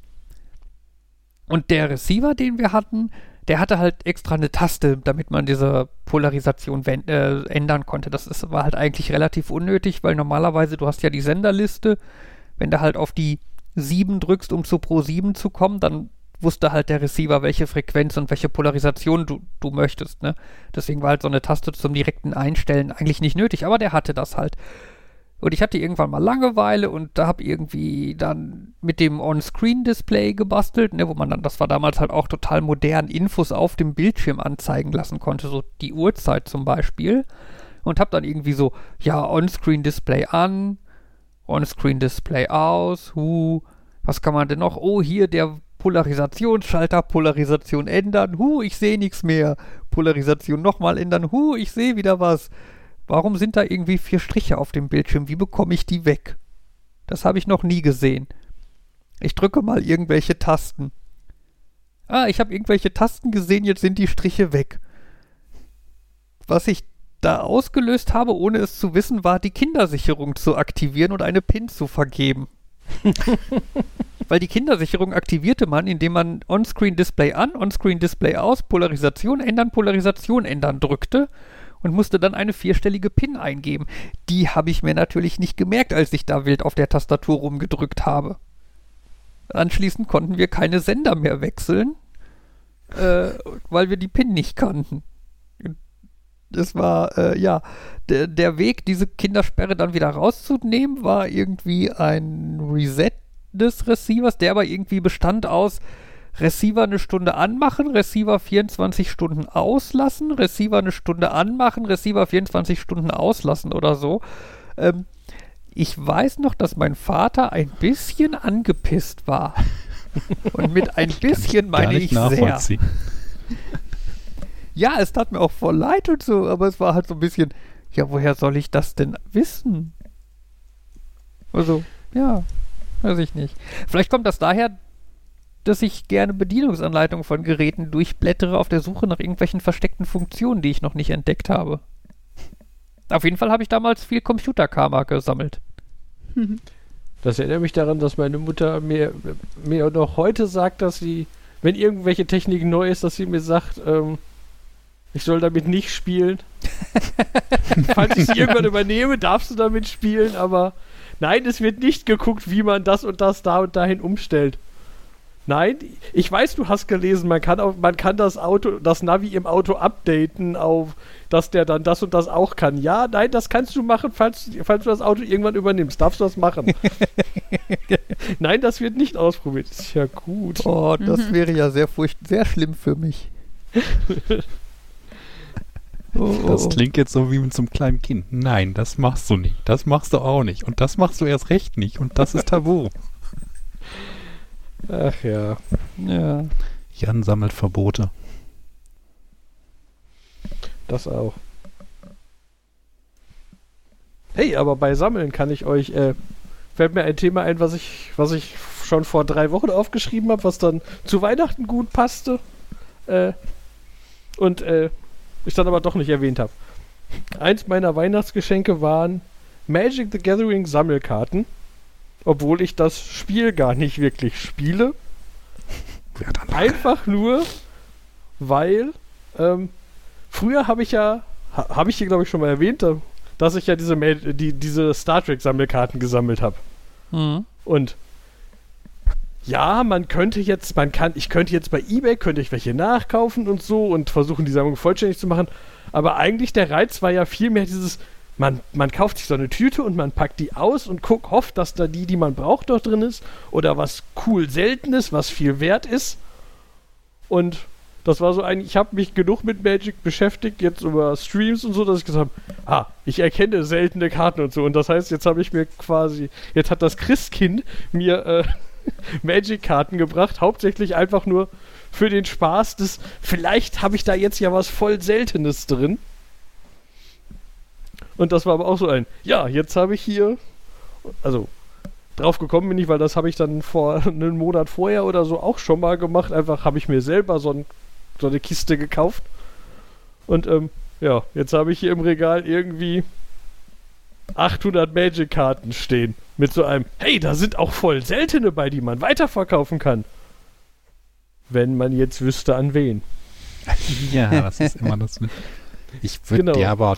und der Receiver, den wir hatten, der hatte halt extra eine Taste, damit man diese Polarisation äh, ändern konnte. Das ist, war halt eigentlich relativ unnötig, weil normalerweise du hast ja die Senderliste. Wenn du halt auf die 7 drückst, um zu Pro 7 zu kommen, dann wusste halt der Receiver, welche Frequenz und welche Polarisation du, du möchtest. Ne? Deswegen war halt so eine Taste zum direkten Einstellen eigentlich nicht nötig, aber der hatte das halt. Und ich hatte irgendwann mal Langeweile und da habe irgendwie dann mit dem On-Screen-Display gebastelt, ne, wo man dann, das war damals halt auch total modern, Infos auf dem Bildschirm anzeigen lassen konnte, so die Uhrzeit zum Beispiel. Und habe dann irgendwie so, ja, On-Screen-Display an, On-Screen-Display aus, hu, was kann man denn noch? Oh, hier der Polarisationsschalter, Polarisation ändern, hu, ich sehe nichts mehr. Polarisation nochmal ändern, hu, ich sehe wieder was. Warum sind da irgendwie vier Striche auf dem Bildschirm? Wie bekomme ich die weg? Das habe ich noch nie gesehen. Ich drücke mal irgendwelche Tasten. Ah, ich habe irgendwelche Tasten gesehen, jetzt sind die Striche weg. Was ich da ausgelöst habe, ohne es zu wissen, war die Kindersicherung zu aktivieren und eine PIN zu vergeben. (laughs) Weil die Kindersicherung aktivierte man, indem man On-Screen-Display an, On-Screen-Display aus, Polarisation ändern, Polarisation ändern drückte und musste dann eine vierstellige PIN eingeben. Die habe ich mir natürlich nicht gemerkt, als ich da wild auf der Tastatur rumgedrückt habe. Anschließend konnten wir keine Sender mehr wechseln, äh, weil wir die PIN nicht kannten. Das war, äh, ja, der, der Weg, diese Kindersperre dann wieder rauszunehmen, war irgendwie ein Reset des Receivers, der aber irgendwie bestand aus Receiver eine Stunde anmachen, Receiver 24 Stunden auslassen, Receiver eine Stunde anmachen, Receiver 24 Stunden auslassen oder so. Ähm, ich weiß noch, dass mein Vater ein bisschen angepisst war. (laughs) Und mit ein bisschen meine ich sehr. Ja, es tat mir auch voll leid und so, aber es war halt so ein bisschen, ja, woher soll ich das denn wissen? Also, ja, weiß ich nicht. Vielleicht kommt das daher, dass ich gerne Bedienungsanleitungen von Geräten durchblättere auf der Suche nach irgendwelchen versteckten Funktionen, die ich noch nicht entdeckt habe. Auf jeden Fall habe ich damals viel Computerkarma gesammelt. (laughs) Das erinnert mich daran, dass meine Mutter mir, mir noch heute sagt, dass sie, wenn irgendwelche Technik neu ist, dass sie mir sagt, ähm, ich soll damit nicht spielen. (laughs) Falls ich sie (laughs) irgendwann übernehme, darfst du damit spielen, aber nein, es wird nicht geguckt, wie man das und das da und dahin umstellt. Nein, ich weiß, du hast gelesen, man kann, auch, man kann das Auto, das Navi im Auto updaten auf, dass der dann das und das auch kann. Ja, nein, das kannst du machen, falls, falls du das Auto irgendwann übernimmst. Darfst du das machen? (laughs) nein, das wird nicht ausprobiert. Ist ja gut. Oh, das mhm. wäre ja sehr furcht, sehr schlimm für mich. Oh, oh. Das klingt jetzt so wie mit so einem kleinen Kind. Nein, das machst du nicht. Das machst du auch nicht. Und das machst du erst recht nicht. Und das ist Tabu. (laughs) Ach ja. Ja. Jan sammelt Verbote. Das auch. Hey, aber bei Sammeln kann ich euch, äh, fällt mir ein Thema ein, was ich, was ich schon vor drei Wochen aufgeschrieben habe, was dann zu Weihnachten gut passte. Äh, und äh, ich dann aber doch nicht erwähnt habe. Eins meiner Weihnachtsgeschenke waren Magic the Gathering Sammelkarten obwohl ich das Spiel gar nicht wirklich spiele. (laughs) Ja, Einfach nur, weil ähm, früher habe ich ja, ha, habe ich hier glaube ich schon mal erwähnt, dass ich ja diese, die, diese Star Trek Sammelkarten gesammelt habe. Mhm. Und ja, man könnte jetzt, man kann, ich könnte jetzt bei eBay, könnte ich welche nachkaufen und so und versuchen, die Sammlung vollständig zu machen. Aber eigentlich der Reiz war ja vielmehr dieses, man, man kauft sich so eine Tüte und man packt die aus und guckt, hofft, dass da die, die man braucht, dort drin ist. Oder was cool seltenes, was viel wert ist. Und das war so ein, ich habe mich genug mit Magic beschäftigt, jetzt über Streams und so, dass ich gesagt habe, ah, ich erkenne seltene Karten und so. Und das heißt, jetzt habe ich mir quasi, jetzt hat das Christkind mir äh, (laughs) Magic-Karten gebracht, hauptsächlich einfach nur für den Spaß des, vielleicht habe ich da jetzt ja was voll Seltenes drin. Und das war aber auch so ein, ja, jetzt habe ich hier, also drauf gekommen bin ich, weil das habe ich dann vor einem Monat vorher oder so auch schon mal gemacht. Einfach habe ich mir selber so, ein, so, eine Kiste gekauft. Und ähm, ja, jetzt habe ich hier im Regal irgendwie 800 Magic-Karten stehen. Mit so einem, hey, da sind auch voll seltene bei, die man weiterverkaufen kann. Wenn man jetzt wüsste, an wen. (laughs) Ja, das ist immer das. Ich würde genau. dir aber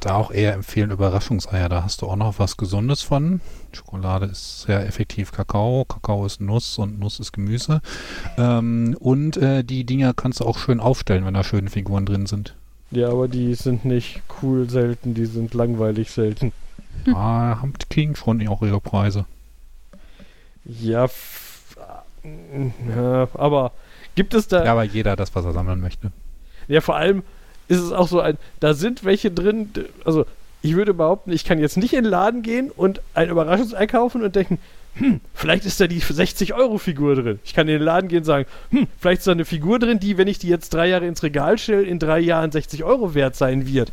da auch eher empfehlen Überraschungseier. Da hast du auch noch was Gesundes von. Schokolade ist sehr effektiv Kakao. Kakao ist Nuss und Nuss ist Gemüse. Ähm, und äh, die Dinger kannst du auch schön aufstellen, wenn da schöne Figuren drin sind. Ja, aber die sind nicht cool selten, die sind langweilig selten. Hm. Ah, haben King schon auch ihre Preise. Ja, ja, aber gibt es da. Ja, aber jeder das, was er sammeln möchte. Ja, vor allem, ist es auch so ein, da sind welche drin, also ich würde behaupten, ich kann jetzt nicht in den Laden gehen und ein Überraschungsei kaufen und denken, hm, vielleicht ist da die 60-Euro-Figur drin. Ich kann in den Laden gehen und sagen, hm, vielleicht ist da eine Figur drin, die, wenn ich die jetzt drei Jahre ins Regal stelle, in drei Jahren 60 Euro wert sein wird.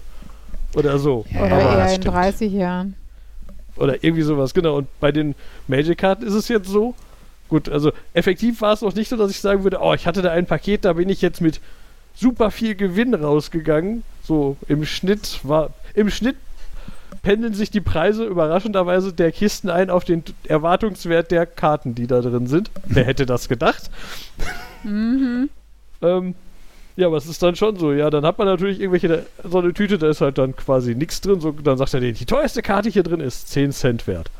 Oder so. Oder Aber eher in stimmt. 30 Jahren. Oder irgendwie sowas, genau. Und bei den Magic-Karten ist es jetzt so. Gut, also effektiv war es noch nicht so, dass ich sagen würde, oh, ich hatte da ein Paket, da bin ich jetzt mit super viel Gewinn rausgegangen. So im Schnitt war, im Schnitt pendeln sich die Preise überraschenderweise der Kisten ein auf den Erwartungswert der Karten, die da drin sind. Wer hätte das gedacht? Mhm. (laughs) Ähm, ja, aber es ist dann schon so. Ja, dann hat man natürlich irgendwelche, so eine Tüte, da ist halt dann quasi nichts drin. So, dann sagt er, nee, die teuerste Karte hier drin ist 10 Cent wert.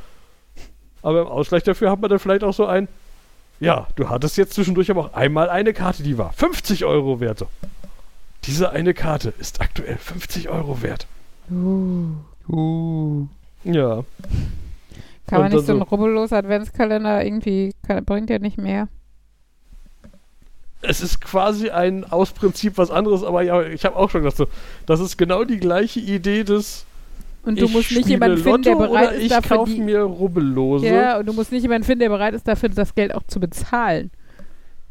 Aber im Ausgleich dafür hat man dann vielleicht auch so ein, ja, du hattest jetzt zwischendurch aber auch einmal eine Karte, die war 50 Euro wert. So. Diese eine Karte ist aktuell 50 Euro wert. Uh. Uh. Ja. Kann man nicht so einen so- rubbellos Adventskalender irgendwie, kann, bringt ja nicht mehr. Es ist quasi ein aus Prinzip was anderes, aber ja, ich habe auch schon gedacht, so, das ist genau die gleiche Idee des Und du ich musst nicht jemanden finden, der Lotto bereit ist, ich dafür kaufe die, mir Rubbellose. Ja, und du musst nicht jemanden finden, der bereit ist, dafür das Geld auch zu bezahlen.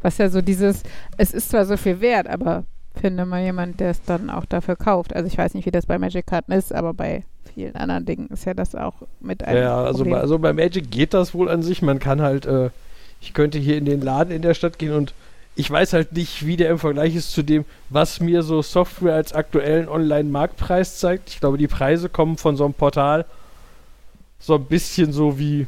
Was ja so dieses, es ist zwar so viel wert, aber finde mal jemand, der es dann auch dafür kauft. Also ich weiß nicht, wie das bei Magic Karten ist, aber bei vielen anderen Dingen ist ja das auch mit einem Ja, also Problem. bei, also bei Magic geht das wohl an sich. Man kann halt, äh, ich könnte hier in den Laden in der Stadt gehen und ich weiß halt nicht, wie der im Vergleich ist zu dem, was mir so Software als aktuellen Online-Marktpreis zeigt. Ich glaube, die Preise kommen von so einem Portal so ein bisschen so wie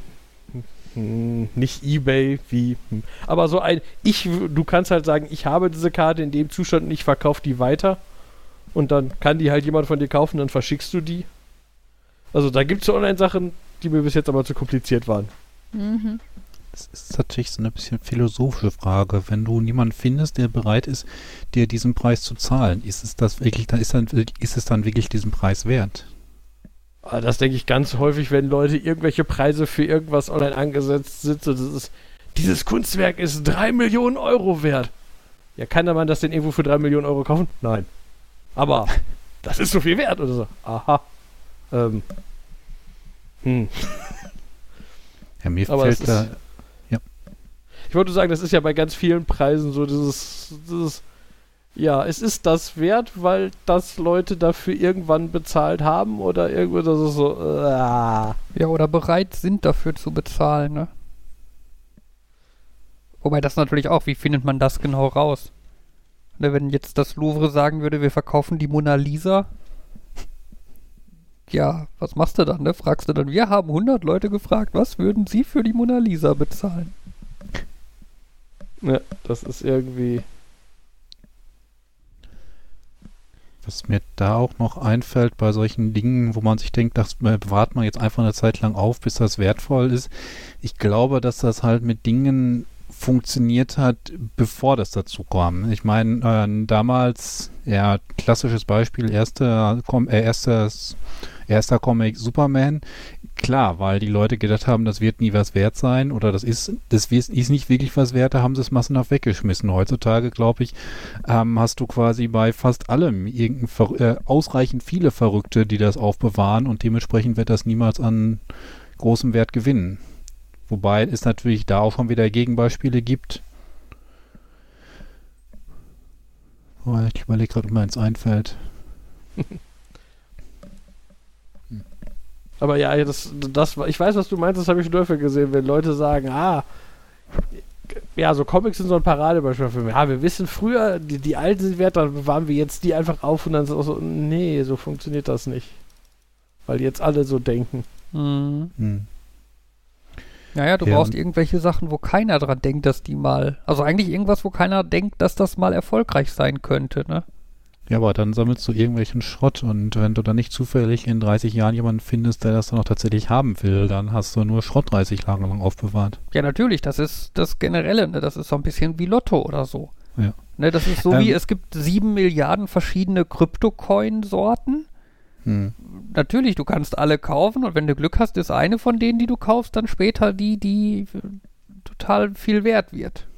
hm, nicht eBay, wie hm, aber so ein ich du kannst halt sagen, ich habe diese Karte in dem Zustand und ich verkaufe die weiter und dann kann die halt jemand von dir kaufen, dann verschickst du die. Also da gibt es so Online-Sachen, die mir bis jetzt aber zu kompliziert waren. mhm. Das ist natürlich so eine bisschen philosophische Frage. Wenn du niemanden findest, der bereit ist, dir diesen Preis zu zahlen, ist es das wirklich, dann ist, dann, ist es dann wirklich diesen Preis wert? Aber das denke ich ganz häufig, wenn Leute irgendwelche Preise für irgendwas online angesetzt sind. So, ist, dieses Kunstwerk ist 3 Millionen Euro wert. Ja, kann der Mann das denn irgendwo für 3 Millionen Euro kaufen? Nein. Aber (laughs) das ist so viel wert oder so. Aha. Ähm. Hm. Ja, mir Aber es fällt da, wollte sagen, das ist ja bei ganz vielen Preisen so dieses, dieses, ja, es ist das wert, weil das Leute dafür irgendwann bezahlt haben oder irgendwo das ist so, äh, Ja, oder bereit sind dafür zu bezahlen, ne? Wobei das natürlich auch, wie findet man das genau raus? Ne, wenn jetzt das Louvre sagen würde, wir verkaufen die Mona Lisa, ja, was machst du dann, ne? Fragst du dann, wir haben 100 Leute gefragt, was würden sie für die Mona Lisa bezahlen? Ja, das ist irgendwie, was mir da auch noch einfällt bei solchen Dingen, wo man sich denkt, das äh, bewahrt man jetzt einfach eine Zeit lang auf, bis das wertvoll ist. Ich glaube, dass das halt mit Dingen funktioniert hat, bevor das dazu kam. Ich meine, äh, damals, ja, klassisches Beispiel, erste, äh, erstes, erster Comic Superman. Klar, weil die Leute gedacht haben, das wird nie was wert sein oder das ist, das ist nicht wirklich was wert, da haben sie es massenhaft weggeschmissen. Heutzutage, glaube ich, ähm, hast du quasi bei fast allem irgendein äh, ausreichend viele Verrückte, die das aufbewahren und dementsprechend wird das niemals an großem Wert gewinnen. Wobei es natürlich da auch schon wieder Gegenbeispiele gibt. Ich überlege gerade, ob mir eins einfällt. (laughs) aber ja, das, das, ich weiß, was du meinst, das habe ich schon häufig gesehen, wenn Leute sagen, ah, ja, so Comics sind so ein Paradebeispiel für mich. Ja, wir wissen früher, die, die alten sind wert, dann bewahren wir jetzt die einfach auf und dann ist es auch so, nee, so funktioniert das nicht. Weil jetzt alle so denken. Mhm. Hm. Naja, du Ja, brauchst irgendwelche Sachen, wo keiner dran denkt, dass die mal. Also eigentlich irgendwas, wo keiner denkt, dass das mal erfolgreich sein könnte, ne? Ja, aber dann sammelst du irgendwelchen Schrott und wenn du dann nicht zufällig in 30 Jahren jemanden findest, der das dann auch tatsächlich haben will, dann hast du nur Schrott 30 Jahre lang aufbewahrt. Ja, natürlich, das ist das Generelle, ne? Das ist so ein bisschen wie Lotto oder so. Ja. Ne, das ist so Ähm, wie, es gibt sieben Milliarden verschiedene Kryptocoin-Sorten. Hm. Natürlich, du kannst alle kaufen und wenn du Glück hast, ist eine von denen, die du kaufst, dann später die, die total viel wert wird.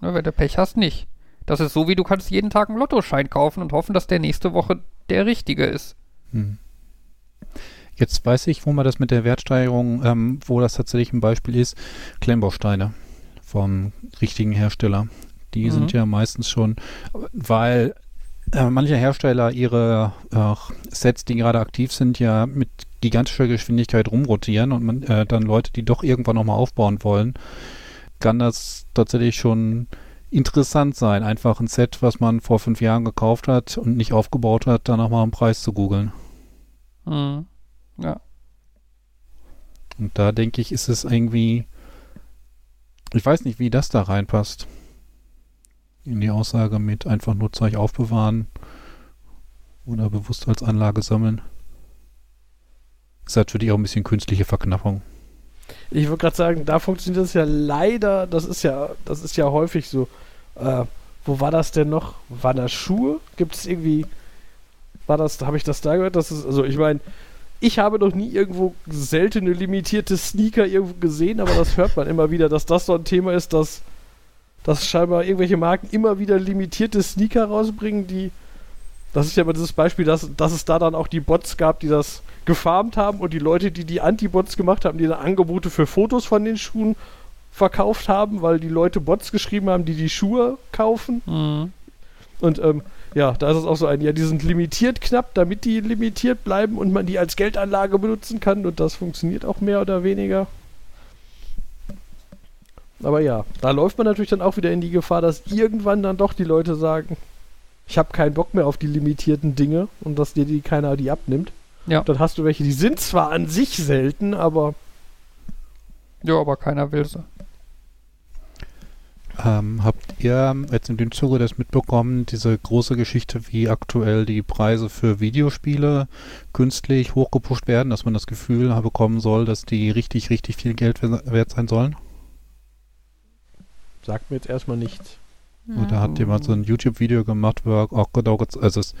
Ne, wenn du Pech hast, nicht. Das ist so wie du kannst jeden Tag einen Lottoschein kaufen und hoffen, dass der nächste Woche der richtige ist. Hm. Jetzt weiß ich, wo man das mit der Wertsteigerung, ähm, wo das tatsächlich ein Beispiel ist, Klemmbausteine vom richtigen Hersteller. Die Mhm. sind ja meistens schon, weil äh, manche Hersteller ihre äh, Sets, die gerade aktiv sind, ja mit gigantischer Geschwindigkeit rumrotieren und man, äh, dann Leute, die doch irgendwann nochmal aufbauen wollen, kann das tatsächlich schon interessant sein, einfach ein Set, was man vor fünf Jahren gekauft hat und nicht aufgebaut hat, dann nochmal einen Preis zu googeln. Mhm. Ja. Und da denke ich, ist es irgendwie, ich weiß nicht, wie das da reinpasst. In die Aussage mit einfach nur Zeug aufbewahren oder bewusst als Anlage sammeln. Ist natürlich auch ein bisschen künstliche Verknappung. Ich würde gerade sagen, da funktioniert das ja leider, das ist ja, das ist ja häufig so. Äh, wo war das denn noch? Waren das Schuhe? Gibt es irgendwie, war das, habe ich das da gehört? Das ist, also ich meine, ich habe noch nie irgendwo seltene limitierte Sneaker irgendwo gesehen, aber das hört man immer wieder, dass das so ein Thema ist, dass, dass scheinbar irgendwelche Marken immer wieder limitierte Sneaker rausbringen, die das ist ja immer dieses Beispiel, dass, dass es da dann auch die Bots gab, die das gefarmt haben und die Leute, die die Anti-Bots gemacht haben, die dann Angebote für Fotos von den Schuhen verkauft haben, weil die Leute Bots geschrieben haben, die die Schuhe kaufen. Mhm. Und ähm, ja, da ist es auch so ein, ja, die sind limitiert knapp, damit die limitiert bleiben und man die als Geldanlage benutzen kann und das funktioniert auch mehr oder weniger. Aber ja, da läuft man natürlich dann auch wieder in die Gefahr, dass irgendwann dann doch die Leute sagen, ich habe keinen Bock mehr auf die limitierten Dinge und dass dir die keiner die abnimmt. Ja. Dann hast du welche, die sind zwar an sich selten, aber Ja, aber keiner will sie. Ähm, habt ihr jetzt in dem Zuge das mitbekommen, diese große Geschichte, wie aktuell die Preise für Videospiele künstlich hochgepusht werden, dass man das Gefühl bekommen soll, dass die richtig, richtig viel Geld wer- wert sein sollen? sagt mir jetzt erstmal nichts. Und da hat jemand so ein YouTube-Video gemacht, wo er auch genau, also es,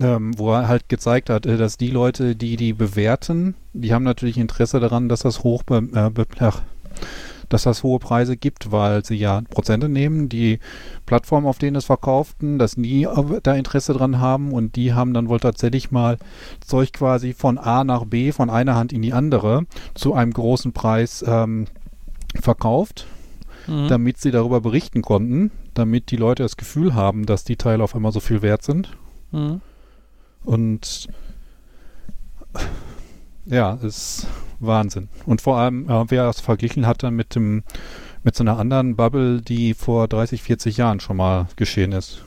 ähm, wo er halt gezeigt hat, äh, dass die Leute, die die bewerten, die haben natürlich Interesse daran, dass das hoch, be, äh, be, ach, dass das hohe Preise gibt, weil sie ja Prozente nehmen, die Plattformen, auf denen es verkauften, das nie da Interesse dran haben und die haben dann wohl tatsächlich mal Zeug quasi von A nach B, von einer Hand in die andere, zu einem großen Preis ähm, verkauft Mhm. damit sie darüber berichten konnten, damit die Leute das Gefühl haben, dass die Teile auf einmal so viel wert sind. Mhm. Und ja, ist Wahnsinn. Und vor allem, äh, wer es verglichen hatte mit dem mit so einer anderen Bubble, die vor 30, 40 Jahren schon mal geschehen ist.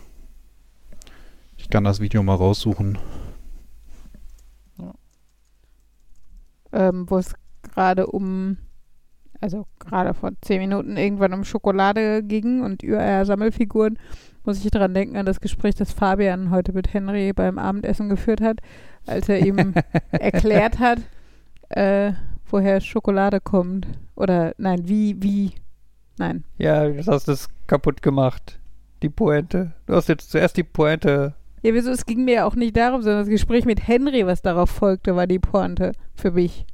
Ich kann das Video mal raussuchen. ähm, wo es gerade um, also gerade vor zehn Minuten irgendwann um Schokolade ging und ÜR-Sammelfiguren, muss ich dran denken an das Gespräch, das Fabian heute mit Henry beim Abendessen geführt hat, als er ihm (laughs) erklärt hat, äh, woher Schokolade kommt. Oder nein, wie, wie, nein. Ja, jetzt hast du es kaputt gemacht. Die Pointe. Du hast jetzt zuerst die Pointe. Ja, wieso? Es ging mir ja auch nicht darum, sondern das Gespräch mit Henry, was darauf folgte, war die Pointe für mich.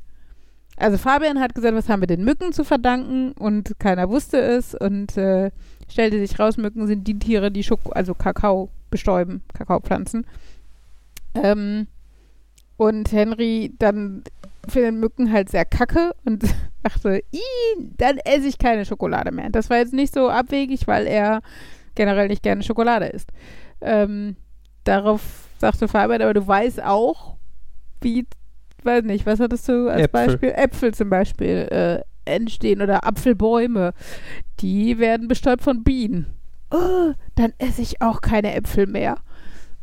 Also Fabian hat gesagt, was haben wir den Mücken zu verdanken und keiner wusste es und äh, stellte sich raus, Mücken sind die Tiere, die Schoko also Kakao bestäuben, Kakaopflanzen. Ähm, und Henry dann findet Mücken halt sehr kacke und (laughs) dachte, "Ih, dann esse ich keine Schokolade mehr. Das war jetzt nicht so abwegig, weil er generell nicht gerne Schokolade isst. Ähm, darauf sagte Fabian, aber du weißt auch, wie, weiß nicht, was hattest du als Äpfel. Beispiel? Äpfel zum Beispiel äh, entstehen oder Apfelbäume. Die werden bestäubt von Bienen. Oh, dann esse ich auch keine Äpfel mehr.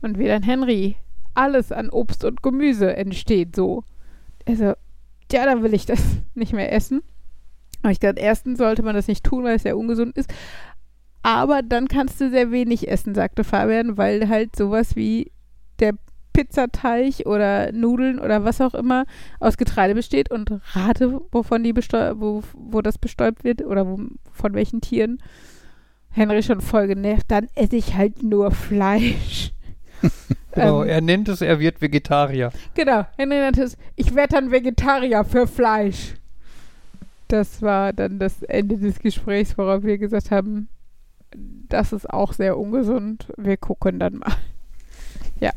Und wie dann Henry, alles an Obst und Gemüse entsteht so. Also, ja, dann will ich das (laughs) nicht mehr essen. Aber ich glaube, erstens sollte man das nicht tun, weil es sehr ungesund ist. Aber dann kannst du sehr wenig essen, sagte Fabian, weil halt sowas wie der Pizzateig oder Nudeln oder was auch immer aus Getreide besteht und rate, wovon die wo, wo das bestäubt wird oder wo, von welchen Tieren. Henry schon voll genervt, dann esse ich halt nur Fleisch. (laughs) Genau, Ähm, er nennt es, er wird Vegetarier. Genau, Henry nannte es, ich werde dann Vegetarier für Fleisch. Das war dann das Ende des Gesprächs, worauf wir gesagt haben, das ist auch sehr ungesund. Wir gucken dann mal. Ja.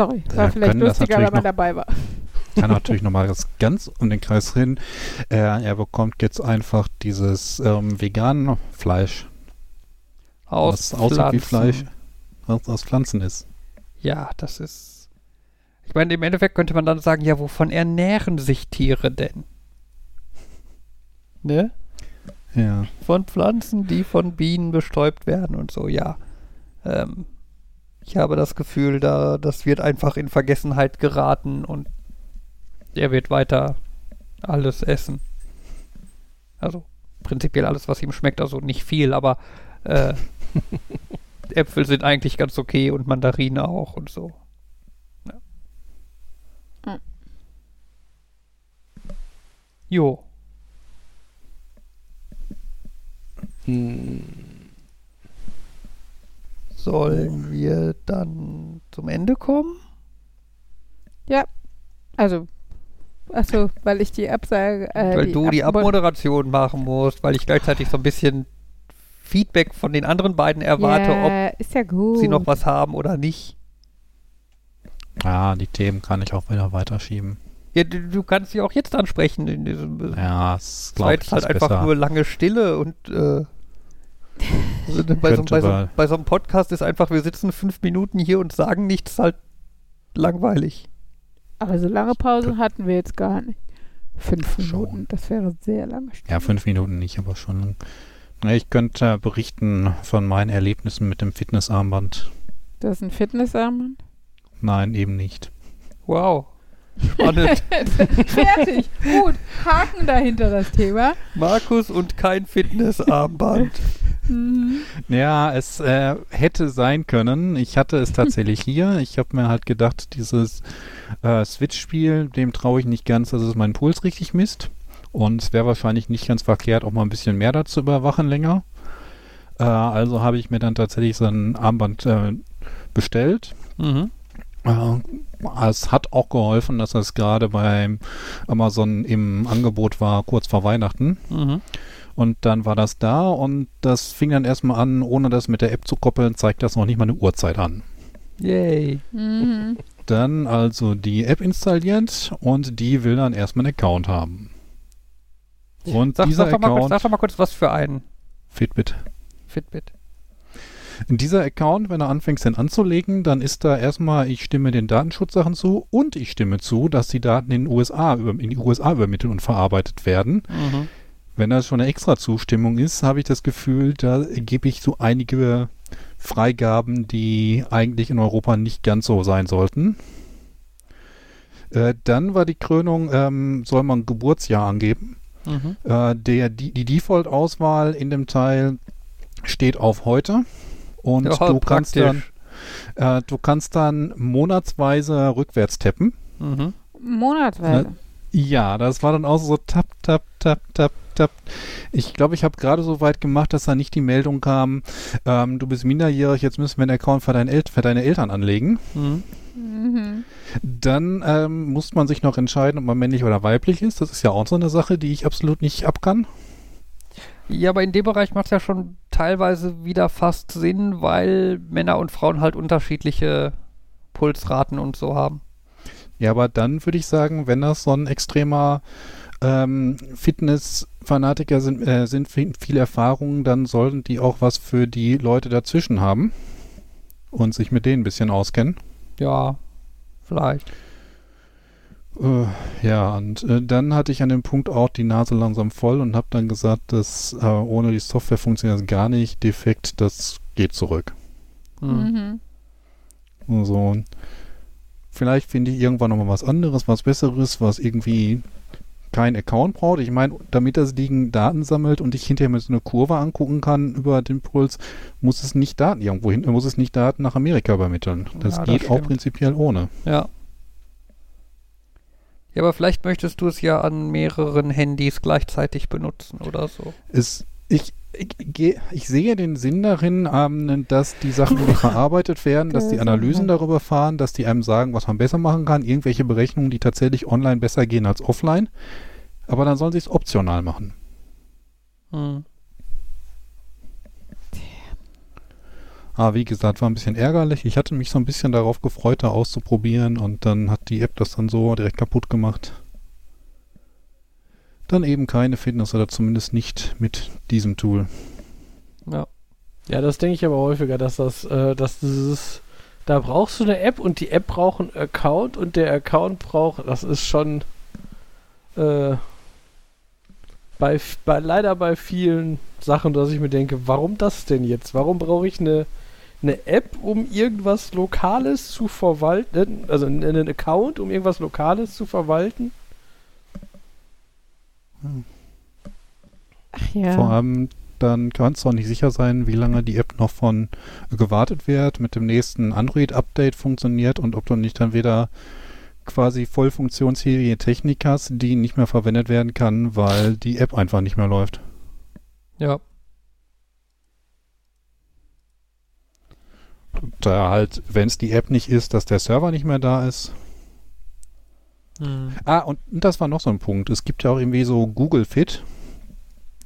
Sorry, Da war vielleicht das lustiger, wenn natürlich man noch- dabei war. (laughs) kann natürlich nochmal das ganz um den Kreis hin. Äh, er bekommt jetzt einfach dieses ähm, veganen Fleisch, Aus was aussieht wie Pflanzen. Fleisch, was aus Pflanzen ist. Ja, das ist. Ich meine, im Endeffekt könnte man dann sagen, ja, wovon ernähren sich Tiere denn? Ne? Ja. Von Pflanzen, die von Bienen bestäubt werden und so, ja. Ähm, ich habe das Gefühl, da das wird einfach in Vergessenheit geraten und er wird weiter alles essen. Also prinzipiell alles, was ihm schmeckt, also nicht viel, aber äh, (laughs) Äpfel sind eigentlich ganz okay und Mandarine auch und so. Ja. Hm. Jo. Hm. Sollen wir dann zum Ende kommen? Also, achso, weil ich die Absage. Äh, weil du die Abmo- Abmoderation machen musst, weil ich gleichzeitig so ein bisschen Feedback von den anderen beiden erwarte, ja, ist ja gut. ob sie noch was haben oder nicht. Ah, die Themen kann ich auch wieder weiterschieben. Ja, du, du kannst sie auch jetzt ansprechen in diesem Ja, es Es war glaube jetzt ich halt ist einfach besser. nur lange Stille und äh, also bei, so, bei, so, bei so einem Podcast ist einfach, wir sitzen fünf Minuten hier und sagen nichts, halt langweilig. Aber so lange Pause hatten wir jetzt gar nicht. Fünf Schon. Minuten, das wäre sehr lange. Stunde. Ja, fünf Minuten nicht, aber schon. Ich könnte berichten von meinen Erlebnissen mit dem Fitnessarmband. Das ist ein Fitnessarmband. Nein, eben nicht. Wow. Spannend. (laughs) Fertig. Gut. Haken dahinter das Thema. Markus und kein Fitnessarmband. Mhm. Ja, es äh, hätte sein können. Ich hatte es tatsächlich (laughs) hier. Ich habe mir halt gedacht, dieses äh, Switch-Spiel, dem traue ich nicht ganz, dass es meinen Puls richtig misst. Und es wäre wahrscheinlich nicht ganz verkehrt, auch mal ein bisschen mehr dazu überwachen länger. Äh, also habe ich mir dann tatsächlich so ein Armband äh, bestellt. Mhm. Äh, es hat auch geholfen, dass es gerade beim Amazon im Angebot war, kurz vor Weihnachten. Mhm. Und dann war das da und das fing dann erstmal an, ohne das mit der App zu koppeln, zeigt das noch nicht mal eine Uhrzeit an. Yay. Mhm. Dann also die App installiert und die will dann erstmal einen Account haben. Und Sag, dieser sag, doch mal kurz, Account, sag doch mal kurz, was für ein Fitbit. Fitbit. Dieser Account, wenn er anfängt, den anzulegen, dann ist da erstmal, ich stimme den Datenschutzsachen zu und ich stimme zu, dass die Daten in, den USA über, in die USA übermittelt und verarbeitet werden. Mhm. Wenn das schon eine extra Zustimmung ist, habe ich das Gefühl, da gebe ich so einige Freigaben, die eigentlich in Europa nicht ganz so sein sollten. Äh, dann war die Krönung, ähm, soll man Geburtsjahr angeben. Mhm. Äh, der, die, die Default-Auswahl in dem Teil steht auf heute. Und Ja, du, kannst dann, äh, du kannst dann monatsweise rückwärts tappen. Mhm. Monatsweise. Ja, das war dann auch so tap, tap, tap, tap, tap. Ich glaube, ich habe gerade so weit gemacht, dass da nicht die Meldung kam, ähm, du bist minderjährig, jetzt müssen wir einen Account für, dein El für deine Eltern anlegen. Mhm. Mhm. Dann ähm, muss man sich noch entscheiden, ob man männlich oder weiblich ist. Das ist ja auch so eine Sache, die ich absolut nicht abkann. Ja, aber in dem Bereich macht es ja schon teilweise wieder fast Sinn, weil Männer und Frauen halt unterschiedliche Pulsraten und so haben. Ja, aber dann würde ich sagen, wenn das so ein extremer ähm, Fitness-Fanatiker sind, äh, sind viel, viel Erfahrung, dann sollten die auch was für die Leute dazwischen haben und sich mit denen ein bisschen auskennen. Ja, vielleicht. Äh, ja, und äh, dann hatte ich an dem Punkt auch die Nase langsam voll und habe dann gesagt, dass äh, ohne die Software funktioniert das gar nicht. Defekt, das geht zurück. Mhm. Mhm. Also, vielleicht finde ich irgendwann nochmal was anderes, was Besseres, was irgendwie kein Account braucht. Ich meine, damit das Ding Daten sammelt und ich hinterher mir so eine Kurve angucken kann über den Puls, muss es nicht Daten irgendwo hin, muss es nicht Daten nach Amerika übermitteln. Das Ja, das geht auch stimmt. prinzipiell ohne. Ja. Ja, aber vielleicht möchtest du es ja an mehreren Handys gleichzeitig benutzen oder so. Es, ich, ich, ich sehe den Sinn darin, ähm, dass die Sachen (laughs) verarbeitet werden, dass die Analysen darüber fahren, dass die einem sagen, was man besser machen kann, irgendwelche Berechnungen, die tatsächlich online besser gehen als offline. Aber dann sollen sie es optional machen. Hm. Aber wie gesagt, war ein bisschen ärgerlich. Ich hatte mich so ein bisschen darauf gefreut, da auszuprobieren und dann hat die App das dann so direkt kaputt gemacht. Dann eben keine Fitness oder zumindest nicht mit diesem Tool. Ja. Ja, das denke ich aber häufiger, dass das, äh, dass dieses, da brauchst du eine App und die App braucht einen Account und der Account braucht, das ist schon äh, bei, bei leider bei vielen Sachen, dass ich mir denke, warum das denn jetzt? Warum brauche ich eine, eine App, um irgendwas Lokales zu verwalten, also einen Account, um irgendwas Lokales zu verwalten? Ach ja. Vor allem dann kannst du auch nicht sicher sein, wie lange die App noch von äh, gewartet wird, mit dem nächsten Android-Update funktioniert und ob du nicht dann wieder quasi voll funktionsfähige Technik hast, die nicht mehr verwendet werden kann, weil die App einfach nicht mehr läuft. Ja. Da halt, wenn es die App nicht ist, dass der Server nicht mehr da ist. Hm. Ah, und das war noch so ein Punkt. Es gibt ja auch irgendwie so Google Fit,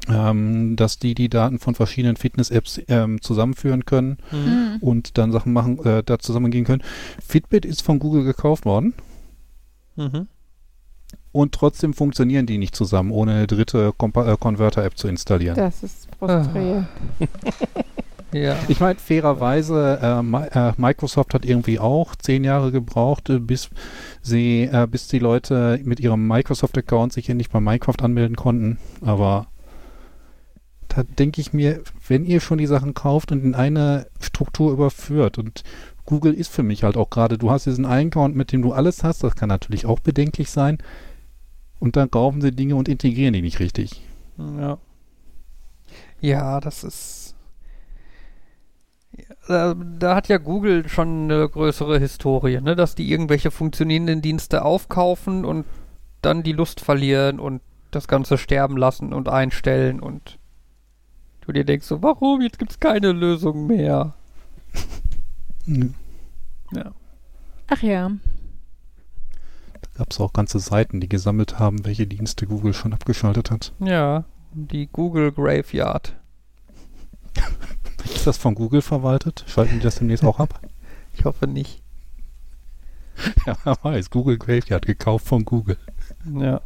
ähm, dass die die Daten von verschiedenen Fitness-Apps ähm, zusammenführen können Hm. Mhm. und dann Sachen machen, äh, da zusammengehen können. Fitbit ist von Google gekauft worden Mhm. und trotzdem funktionieren die nicht zusammen, ohne eine dritte Compa äh, Converter-App zu installieren. Das ist frustrierend. (laughs) (laughs) Ja. Ich meine, fairerweise, äh, äh, Microsoft hat irgendwie auch zehn Jahre gebraucht, äh, bis sie, äh, bis die Leute mit ihrem Microsoft-Account sich endlich bei Minecraft anmelden konnten. Aber da denke ich mir, wenn ihr schon die Sachen kauft und in eine Struktur überführt und Google ist für mich halt auch gerade, du hast diesen einen Account, mit dem du alles hast, das kann natürlich auch bedenklich sein. Und dann kaufen sie Dinge und integrieren die nicht richtig. Ja. Ja, das ist. Ja, da, da hat ja Google schon eine größere Historie, ne? dass die irgendwelche funktionierenden Dienste aufkaufen und dann die Lust verlieren und das Ganze sterben lassen und einstellen und du dir denkst so, warum? Jetzt gibt's keine Lösung mehr. Ja. Ach ja. gab es auch ganze Seiten, die gesammelt haben, welche Dienste Google schon abgeschaltet hat. Ja, die Google Graveyard. (laughs) Ist das von Google verwaltet? Schalten die das demnächst auch ab? (laughs) Ich hoffe nicht. (laughs) Ja, wer weiß. Google Graveyard gekauft von Google. Ja.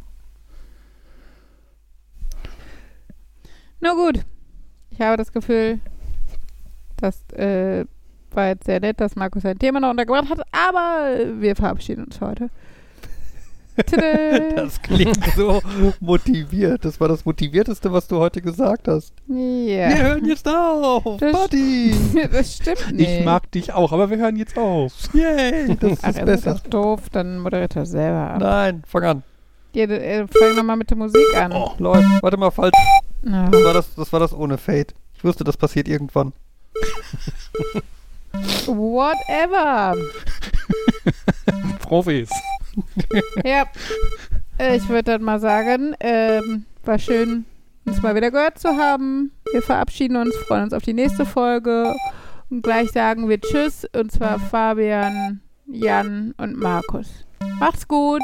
Na gut. Ich habe das Gefühl, das äh, war jetzt sehr nett, dass Markus sein Thema noch untergebracht hat, aber wir verabschieden uns heute. (laughs) Das klingt so motiviert. Das war das Motivierteste, was du heute gesagt hast. Wir ja. hören jetzt auf. Das- Party. (laughs) das stimmt nicht. Ich mag dich auch, aber wir hören jetzt auf. Yay. Das Ach, ist besser. das doof, dann moderiert er selber ab. Nein, fang an. Ja, äh, fang nochmal mit der Musik an. Oh, läuft. Warte mal, falsch. Das war das, das war das ohne Fade. Ich wusste, das passiert irgendwann. whatever. (laughs) Profis. Ja, äh, ich würde dann mal sagen, ähm, war schön, uns mal wieder gehört zu haben. Wir verabschieden uns, freuen uns auf die nächste Folge. Und gleich sagen wir Tschüss, und zwar Fabian, Jan und Markus. Macht's gut.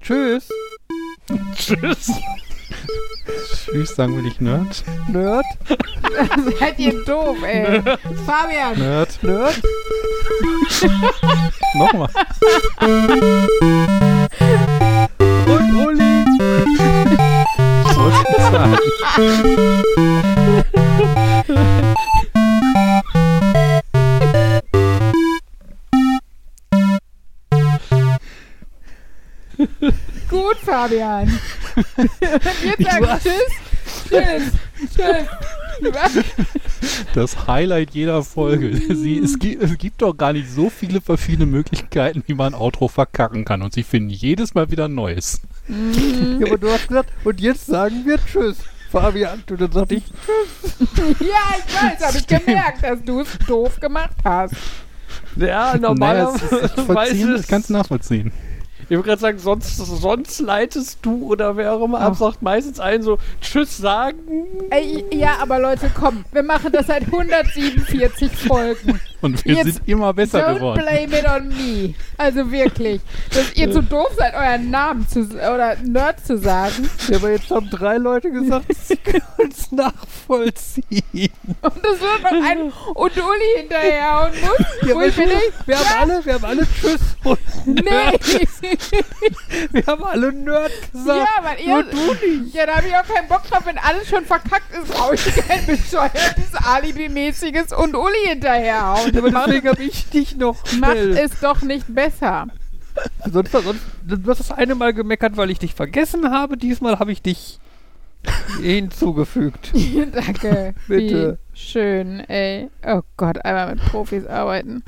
Tschüss. Tschüss. Tschüss, sagen wir nicht Nerd. Nerd. (laughs) Seid ihr doof, ey. Fabian. Nerd. Nerd. (laughs) Nochmal. Und Uli. Ich wollte nicht sagen. Gut, Fabian. und (laughs) jetzt sagen was? Tschüss. Tschüss. Tschüss. (laughs) Das Highlight jeder Folge. Sie, es, gibt, es gibt doch gar nicht so viele verschiedene Möglichkeiten, wie man ein Outro verkacken kann. Und sie finden jedes Mal wieder ein neues. Mhm. Ja, aber du hast gesagt, und jetzt sagen wir Tschüss. Fabian, du dann sagte ich, Ja, ich weiß, habe ich gemerkt, dass du es doof gemacht hast. Ja, Naja, normalerweise es ist echt vollziehen, ich kann es nachvollziehen. Ich wollte gerade sagen, sonst, sonst leitest du oder wer auch immer ab, sagt meistens einen so Tschüss sagen. Ey, ja, aber Leute, komm, wir machen das seit 147 Folgen. Und wir Jetzt sind immer besser Don't geworden. blame it on me. Also wirklich. Dass ihr zu doof seid, euren Namen zu, oder Nerd zu sagen. Ja, aber jetzt haben drei Leute gesagt, (laughs) sie können es nachvollziehen. Und es wird noch ein und Uli hinterher und muss. Ja, du, denke, wir, haben alle, wir haben alle Tschüss und nee. wir haben alle Nerd gesagt. ja, weil ihr. Nur du nicht. Ja, da habe ich auch keinen Bock drauf, wenn alles schon verkackt ist, brauche ich kein bescheuertes Alibi-mäßiges und Uli hinterherhauen. (laughs) Aber deswegen habe ich dich noch Macht schnell. es doch nicht besser. Sonst, sonst, du hast das eine Mal gemeckert, weil ich dich vergessen habe. Diesmal habe ich dich hinzugefügt. (laughs) Danke. Bitte. Wie schön, ey. Oh Gott, einmal mit Profis arbeiten.